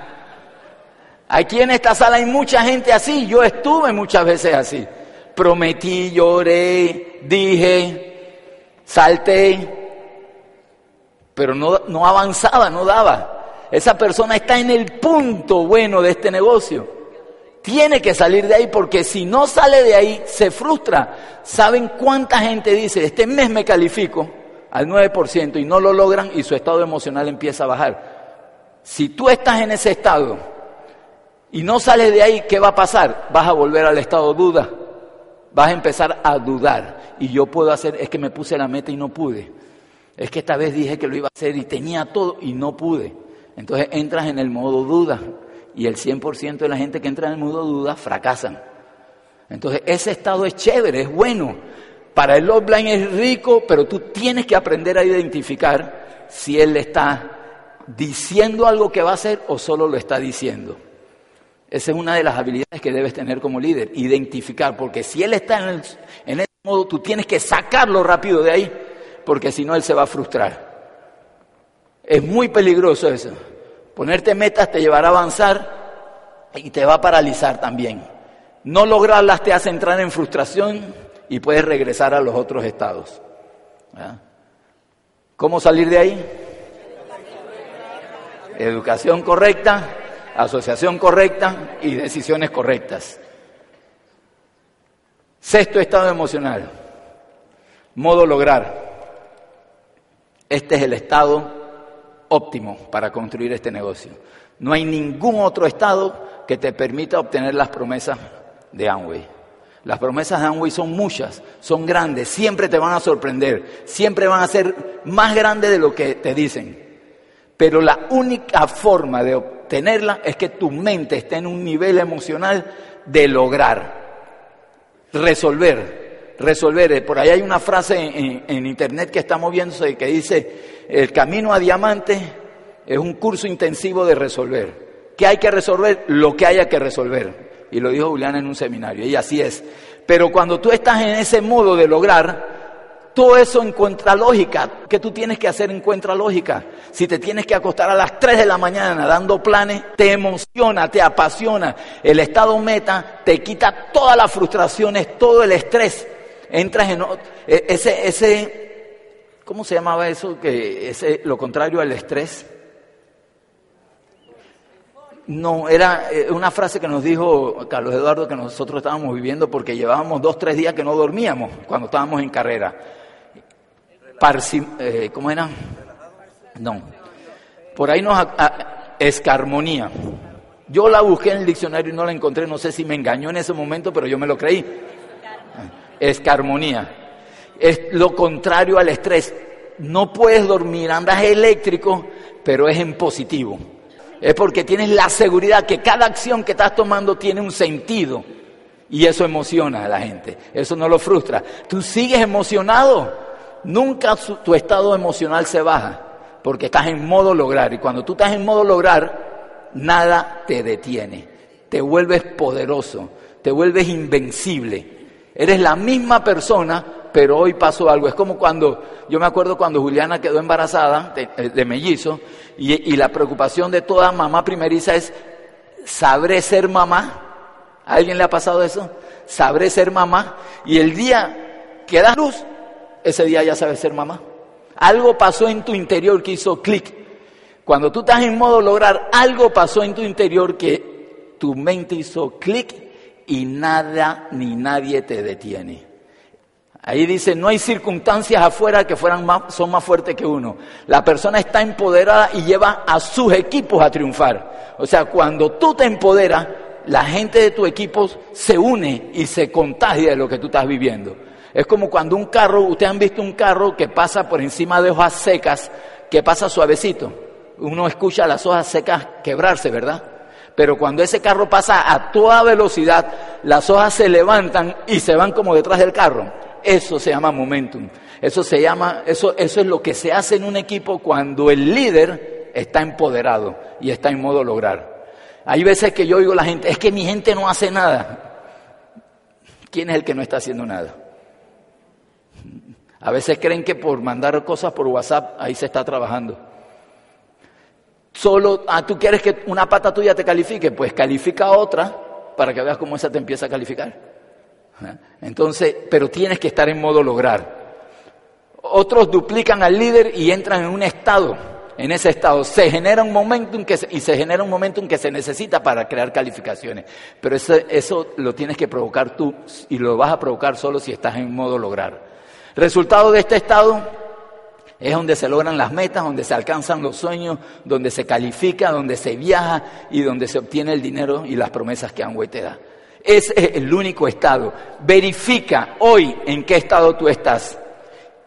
Aquí en esta sala hay mucha gente así, yo estuve muchas veces así. Prometí, lloré, dije, salté, pero no, no avanzaba, no daba. Esa persona está en el punto bueno de este negocio. Tiene que salir de ahí porque si no sale de ahí se frustra. ¿Saben cuánta gente dice, este mes me califico al 9% y no lo logran y su estado emocional empieza a bajar? Si tú estás en ese estado y no sales de ahí, ¿qué va a pasar? Vas a volver al estado duda. Vas a empezar a dudar. Y yo puedo hacer, es que me puse la meta y no pude. Es que esta vez dije que lo iba a hacer y tenía todo y no pude. Entonces entras en el modo duda y el 100% de la gente que entra en el modo duda fracasan. Entonces ese estado es chévere, es bueno. Para el offline es rico, pero tú tienes que aprender a identificar si él está diciendo algo que va a hacer o solo lo está diciendo. Esa es una de las habilidades que debes tener como líder, identificar, porque si él está en, el, en ese modo, tú tienes que sacarlo rápido de ahí porque si no él se va a frustrar. Es muy peligroso eso, Ponerte metas te llevará a avanzar y te va a paralizar también. No lograrlas te hace entrar en frustración y puedes regresar a los otros estados. ¿Cómo salir de ahí? Educación correcta, asociación correcta y decisiones correctas. Sexto estado emocional, modo lograr. Este es el estado óptimo para construir este negocio. No hay ningún otro estado que te permita obtener las promesas de Amway. Las promesas de Amway son muchas, son grandes, siempre te van a sorprender, siempre van a ser más grandes de lo que te dicen. Pero la única forma de obtenerla es que tu mente esté en un nivel emocional de lograr, resolver, resolver. Por ahí hay una frase en, en internet que está moviéndose que dice, el camino a diamante es un curso intensivo de resolver. ¿Qué hay que resolver? Lo que haya que resolver. Y lo dijo Julián en un seminario, y así es. Pero cuando tú estás en ese modo de lograr, todo eso encuentra lógica. ¿Qué tú tienes que hacer encuentra lógica? Si te tienes que acostar a las 3 de la mañana dando planes, te emociona, te apasiona. El estado meta te quita todas las frustraciones, todo el estrés. Entras en e, ese, ese, ¿cómo se llamaba eso? Que ese, lo contrario al estrés. No, era eh, una frase que nos dijo Carlos Eduardo que nosotros estábamos viviendo porque llevábamos dos, tres días que no dormíamos cuando estábamos en carrera. Eh, ¿Cómo era? No. Por ahí nos... escarmonía. Yo la busqué en el diccionario y no la encontré, no sé si me engañó en ese momento, pero yo me lo creí. Escarmonía. Es lo contrario al estrés. No puedes dormir, andas eléctrico, pero es en positivo es porque tienes la seguridad que cada acción que estás tomando tiene un sentido. Y eso emociona a la gente, eso no lo frustra. Tú sigues emocionado, nunca tu estado emocional se baja, porque estás en modo lograr. Y cuando tú estás en modo lograr, nada te detiene. Te vuelves poderoso, te vuelves invencible. Eres la misma persona, pero hoy pasó algo. Es como cuando, yo me acuerdo cuando Juliana quedó embarazada de, de mellizo, y, la preocupación de toda mamá primeriza es, ¿sabré ser mamá? ¿A alguien le ha pasado eso? ¿Sabré ser mamá? Y el día que das luz, ese día ya sabes ser mamá. Algo pasó en tu interior que hizo clic. Cuando tú estás en modo lograr, algo pasó en tu interior que tu mente hizo clic y nada ni nadie te detiene. Ahí dice, no hay circunstancias afuera que fueran más, son más fuertes que uno. La persona está empoderada y lleva a sus equipos a triunfar. O sea, cuando tú te empoderas, la gente de tu equipo se une y se contagia de lo que tú estás viviendo. Es como cuando un carro, ustedes han visto un carro que pasa por encima de hojas secas, que pasa suavecito. Uno escucha las hojas secas quebrarse, ¿verdad? Pero cuando ese carro pasa a toda velocidad, las hojas se levantan y se van como detrás del carro. Eso se llama momentum. Eso se llama, eso, eso es lo que se hace en un equipo cuando el líder está empoderado y está en modo lograr. Hay veces que yo oigo a la gente, es que mi gente no hace nada. ¿Quién es el que no está haciendo nada? A veces creen que por mandar cosas por WhatsApp ahí se está trabajando. Solo, ah, tú quieres que una pata tuya te califique, pues califica otra para que veas cómo esa te empieza a calificar. Entonces, pero tienes que estar en modo lograr. Otros duplican al líder y entran en un estado. En ese estado se genera un momento que y se genera un momento en que se necesita para crear calificaciones. Pero eso, eso lo tienes que provocar tú y lo vas a provocar solo si estás en modo lograr. Resultado de este estado es donde se logran las metas, donde se alcanzan los sueños, donde se califica, donde se viaja y donde se obtiene el dinero y las promesas que Amway te da. Es el único estado. Verifica hoy en qué estado tú estás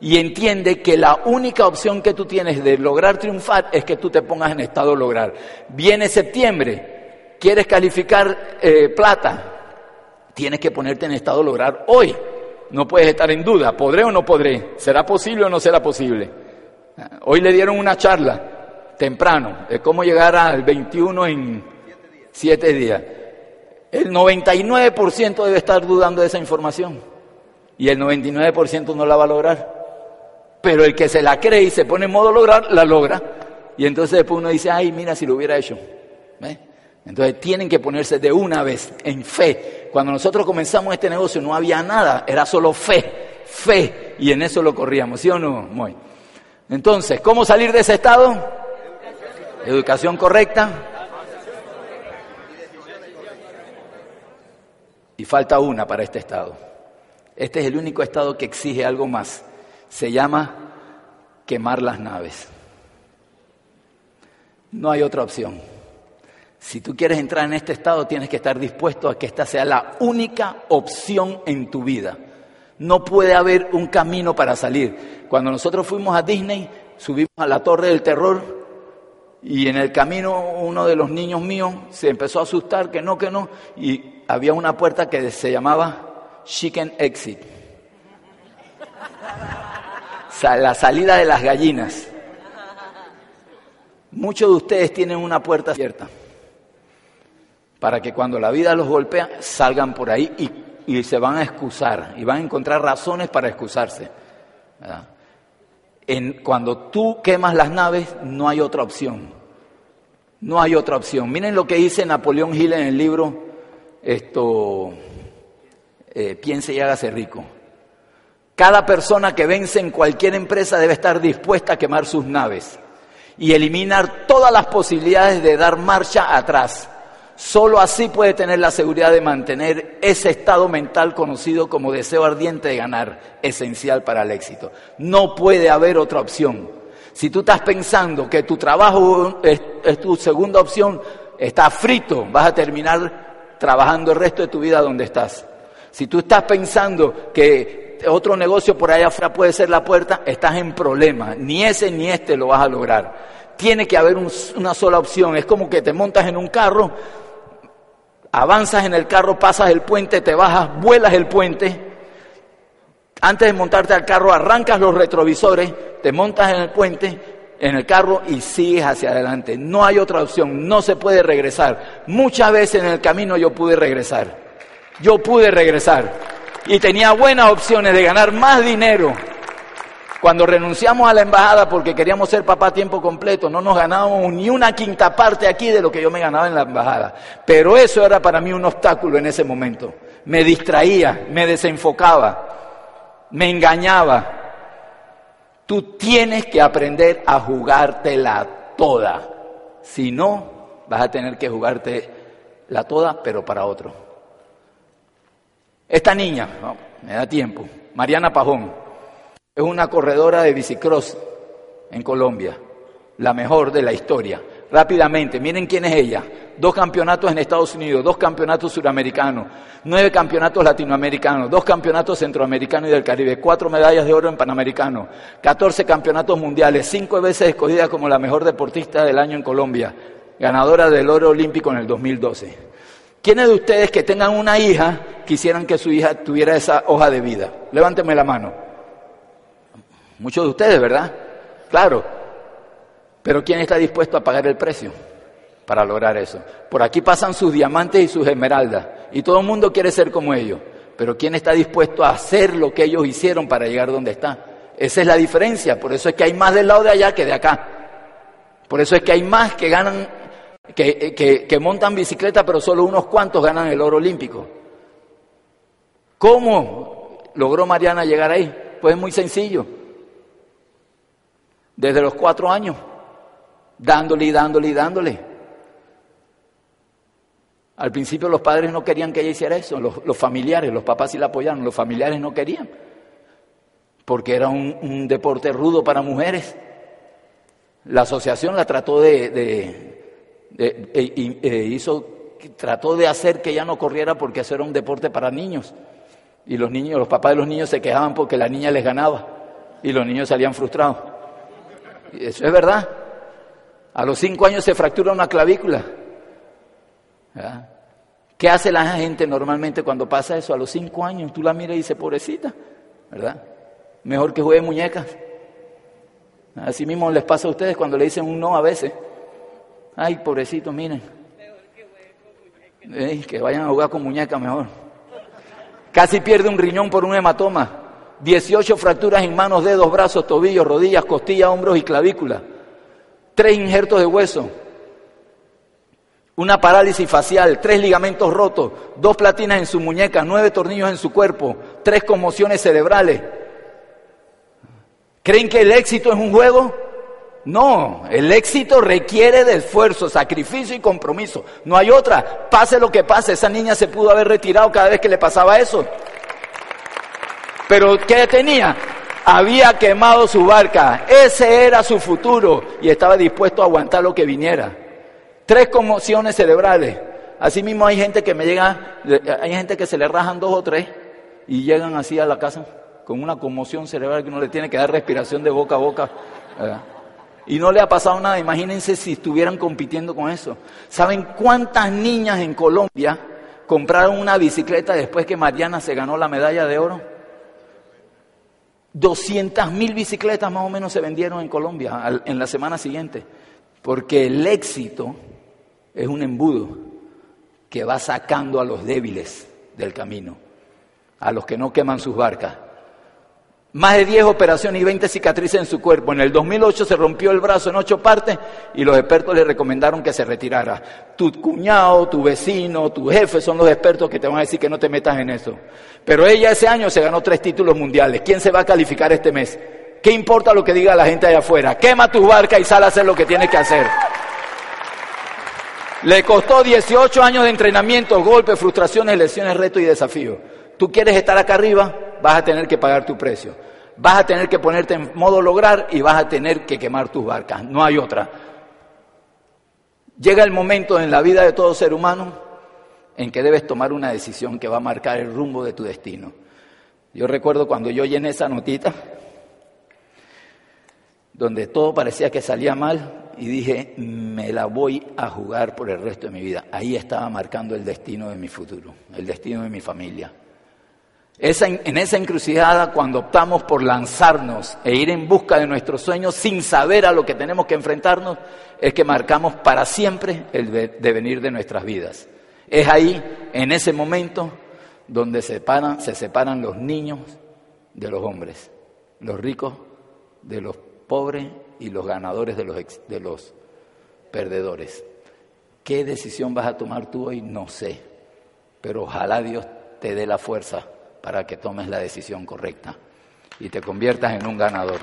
y entiende que la única opción que tú tienes de lograr triunfar es que tú te pongas en estado lograr. Viene septiembre, quieres calificar eh, plata, tienes que ponerte en estado lograr hoy. No puedes estar en duda, ¿podré o no podré? ¿Será posible o no será posible? Hoy le dieron una charla temprano de cómo llegar al 21 en siete días. El 99% debe estar dudando de esa información y el 99% no la va a lograr. Pero el que se la cree y se pone en modo lograr, la logra. Y entonces después uno dice, ay, mira si lo hubiera hecho. Entonces tienen que ponerse de una vez en fe. Cuando nosotros comenzamos este negocio no había nada, era solo fe, fe. Y en eso lo corríamos, ¿sí o no? Muy. Entonces, ¿cómo salir de ese estado? Educación correcta. Y falta una para este estado. Este es el único estado que exige algo más. Se llama quemar las naves. No hay otra opción. Si tú quieres entrar en este estado, tienes que estar dispuesto a que esta sea la única opción en tu vida. No puede haber un camino para salir. Cuando nosotros fuimos a Disney, subimos a la Torre del Terror y en el camino uno de los niños míos se empezó a asustar, que no, que no, y había una puerta que se llamaba Chicken Exit. La salida de las gallinas. Muchos de ustedes tienen una puerta abierta para que cuando la vida los golpea salgan por ahí y, se van a excusar y van a encontrar razones para excusarse. En, cuando tú quemas las naves no hay otra opción. No hay otra opción. Miren lo que dice Napoleón Hill en el libro esto, eh, Piense y hágase rico. Cada persona que vence en cualquier empresa debe estar dispuesta a quemar sus naves y eliminar todas las posibilidades de dar marcha atrás. Solo así puede tener la seguridad de mantener ese estado mental conocido como deseo ardiente de ganar, esencial para el éxito. No puede haber otra opción. Si tú estás pensando que tu trabajo es, tu segunda opción, está frito, vas a terminar trabajando el resto de tu vida donde estás. Si tú estás pensando que otro negocio por allá afuera puede ser la puerta, estás en problema. Ni ese ni este lo vas a lograr. Tiene que haber una sola opción. Es como que te montas en un carro, avanzas en el carro, pasas el puente, te bajas, vuelas el puente. Antes de montarte al carro, arrancas los retrovisores, te montas en el puente, en el carro y sigues hacia adelante. No hay otra opción, no se puede regresar. Muchas veces en el camino yo pude regresar. Yo pude regresar y tenía buenas opciones de ganar más dinero cuando renunciamos a la embajada porque queríamos ser papá a tiempo completo, no nos ganábamos ni una quinta parte aquí de lo que yo me ganaba en la embajada. Pero eso era para mí un obstáculo en ese momento. Me distraía, me desenfocaba, me engañaba. Tú tienes que aprender a jugártela toda. Si no, vas a tener que jugarte la toda, pero para otro. Esta niña, me da tiempo, Mariana Pajón, es una corredora de bicicross en Colombia, la mejor de la historia. Rápidamente, miren quién es ella. Dos campeonatos en Estados Unidos, dos campeonatos suramericanos, nueve campeonatos latinoamericanos, dos campeonatos centroamericanos y del Caribe, cuatro medallas de oro en Panamericano, catorce campeonatos mundiales, cinco veces escogida como la mejor deportista del año en Colombia, ganadora del oro olímpico en el 2012. ¿Quiénes de ustedes que tengan una hija quisieran que su hija tuviera esa hoja de vida? Levánteme la mano. Muchos de ustedes, ¿verdad? Claro. Pero ¿quién está dispuesto a pagar el precio para lograr eso? Por aquí pasan sus diamantes y sus esmeraldas y todo el mundo quiere ser como ellos. Pero ¿quién está dispuesto a hacer lo que ellos hicieron para llegar donde está? Esa es la diferencia. Por eso es que hay más del lado de allá que de acá. Por eso es que hay más que ganan, que, que, que montan bicicleta, pero solo unos cuantos ganan el oro olímpico. ¿Cómo logró Mariana llegar ahí? Pues es muy sencillo desde los cuatro años, dándole y dándole y dándole. Al principio los padres no querían que ella hiciera eso, los, familiares, los papás sí la apoyaron, los familiares no querían, porque era un, deporte rudo para mujeres. La asociación la trató de, de, e, hizo, trató de hacer que ella no corriera porque eso era un deporte para niños. Y los niños, los papás de los niños se quejaban porque la niña les ganaba y los niños salían frustrados. Eso es verdad. A los cinco años se fractura una clavícula. ¿Qué hace la gente normalmente cuando pasa eso? A los cinco años tú la miras y dices, pobrecita, ¿verdad? Mejor que juegue muñecas. Así mismo les pasa a ustedes cuando le dicen un no a veces. Ay, pobrecito, miren. que vayan a jugar con muñecas mejor. Casi pierde un riñón por un hematoma. 18 fracturas en manos, dedos, brazos, tobillos, rodillas, costillas, hombros y clavícula. tres injertos de hueso, una parálisis facial, tres ligamentos rotos, dos platinas en su muñeca, nueve tornillos en su cuerpo, tres conmociones cerebrales. ¿Creen que el éxito es un juego? No, el éxito requiere de esfuerzo, sacrificio y compromiso. No hay otra. Pase lo que pase, esa niña se pudo haber retirado cada vez que le pasaba eso. Pero ¿qué tenía? Había quemado su barca. Ese era su futuro y estaba dispuesto a aguantar lo que viniera. Tres conmociones cerebrales. Asimismo hay gente que me llega, hay gente que se le rajan dos o tres y llegan así a la casa con una conmoción cerebral que uno le tiene que dar respiración de boca a boca. Y no le ha pasado nada. Imagínense si estuvieran compitiendo con eso. ¿Saben cuántas niñas en Colombia compraron una bicicleta después que Mariana se ganó la medalla de oro? 200 mil bicicletas más o menos se vendieron en Colombia en la semana siguiente. Porque el éxito es un embudo que va sacando a los débiles del camino, a los que no queman sus barcas. Más de 10 operaciones y 20 cicatrices en su cuerpo. En el 2008 se rompió el brazo en ocho partes y los expertos le recomendaron que se retirara. Tu cuñado, tu vecino, tu jefe son los expertos que te van a decir que no te metas en eso. Pero ella ese año se ganó tres títulos mundiales. ¿Quién se va a calificar este mes? ¿Qué importa lo que diga la gente allá afuera? Quema tu barca y sal a hacer lo que tienes que hacer. Le costó 18 años de entrenamiento, golpes, frustraciones, lesiones, retos y desafíos. Tú quieres estar acá arriba, vas a tener que pagar tu precio. Vas a tener que ponerte en modo lograr y vas a tener que quemar tus barcas. No hay otra. Llega el momento en la vida de todo ser humano en que debes tomar una decisión que va a marcar el rumbo de tu destino. Yo recuerdo cuando yo llené esa notita, donde todo parecía que salía mal, y dije, me la voy a jugar por el resto de mi vida. Ahí estaba marcando el destino de mi futuro, el destino de mi familia en esa encrucijada, cuando optamos por lanzarnos e ir en busca de nuestros sueños sin saber a lo que tenemos que enfrentarnos, es que marcamos para siempre el devenir de nuestras vidas. Es ahí, en ese momento, donde se separan, se separan los niños de los hombres, los ricos de los pobres y los ganadores de los perdedores. ¿Qué decisión vas a tomar tú hoy? No sé, pero ojalá Dios te dé la fuerza para que tomes la decisión correcta y te conviertas en un ganador.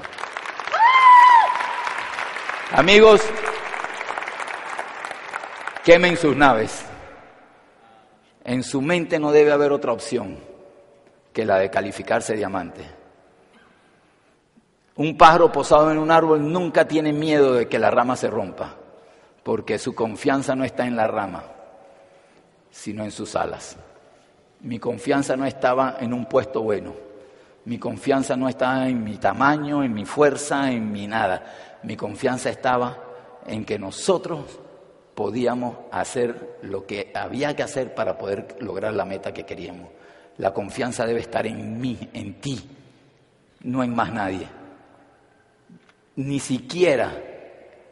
Amigos, quemen sus naves. En su mente no debe haber otra opción que la de calificarse diamante. Un pájaro posado en un árbol nunca tiene miedo de que la rama se rompa, porque su confianza no está en la rama, sino en sus alas. Mi confianza no estaba en un puesto bueno. Mi confianza no estaba en mi tamaño, en mi fuerza, en mi nada. Mi confianza estaba en que nosotros podíamos hacer lo que había que hacer para poder lograr la meta que queríamos. La confianza debe estar en mí, en ti, no en más nadie. Ni siquiera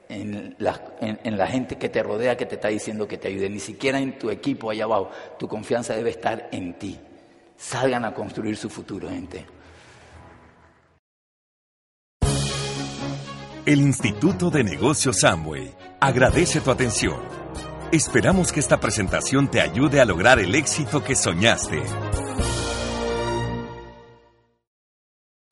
en la, gente que te rodea que te está diciendo que te ayude, ni siquiera en tu equipo allá abajo. Tu confianza debe estar en ti. Salgan a construir su futuro, gente. El Instituto de Negocios Samway agradece tu atención. Esperamos que esta presentación te ayude a lograr el éxito que soñaste.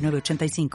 85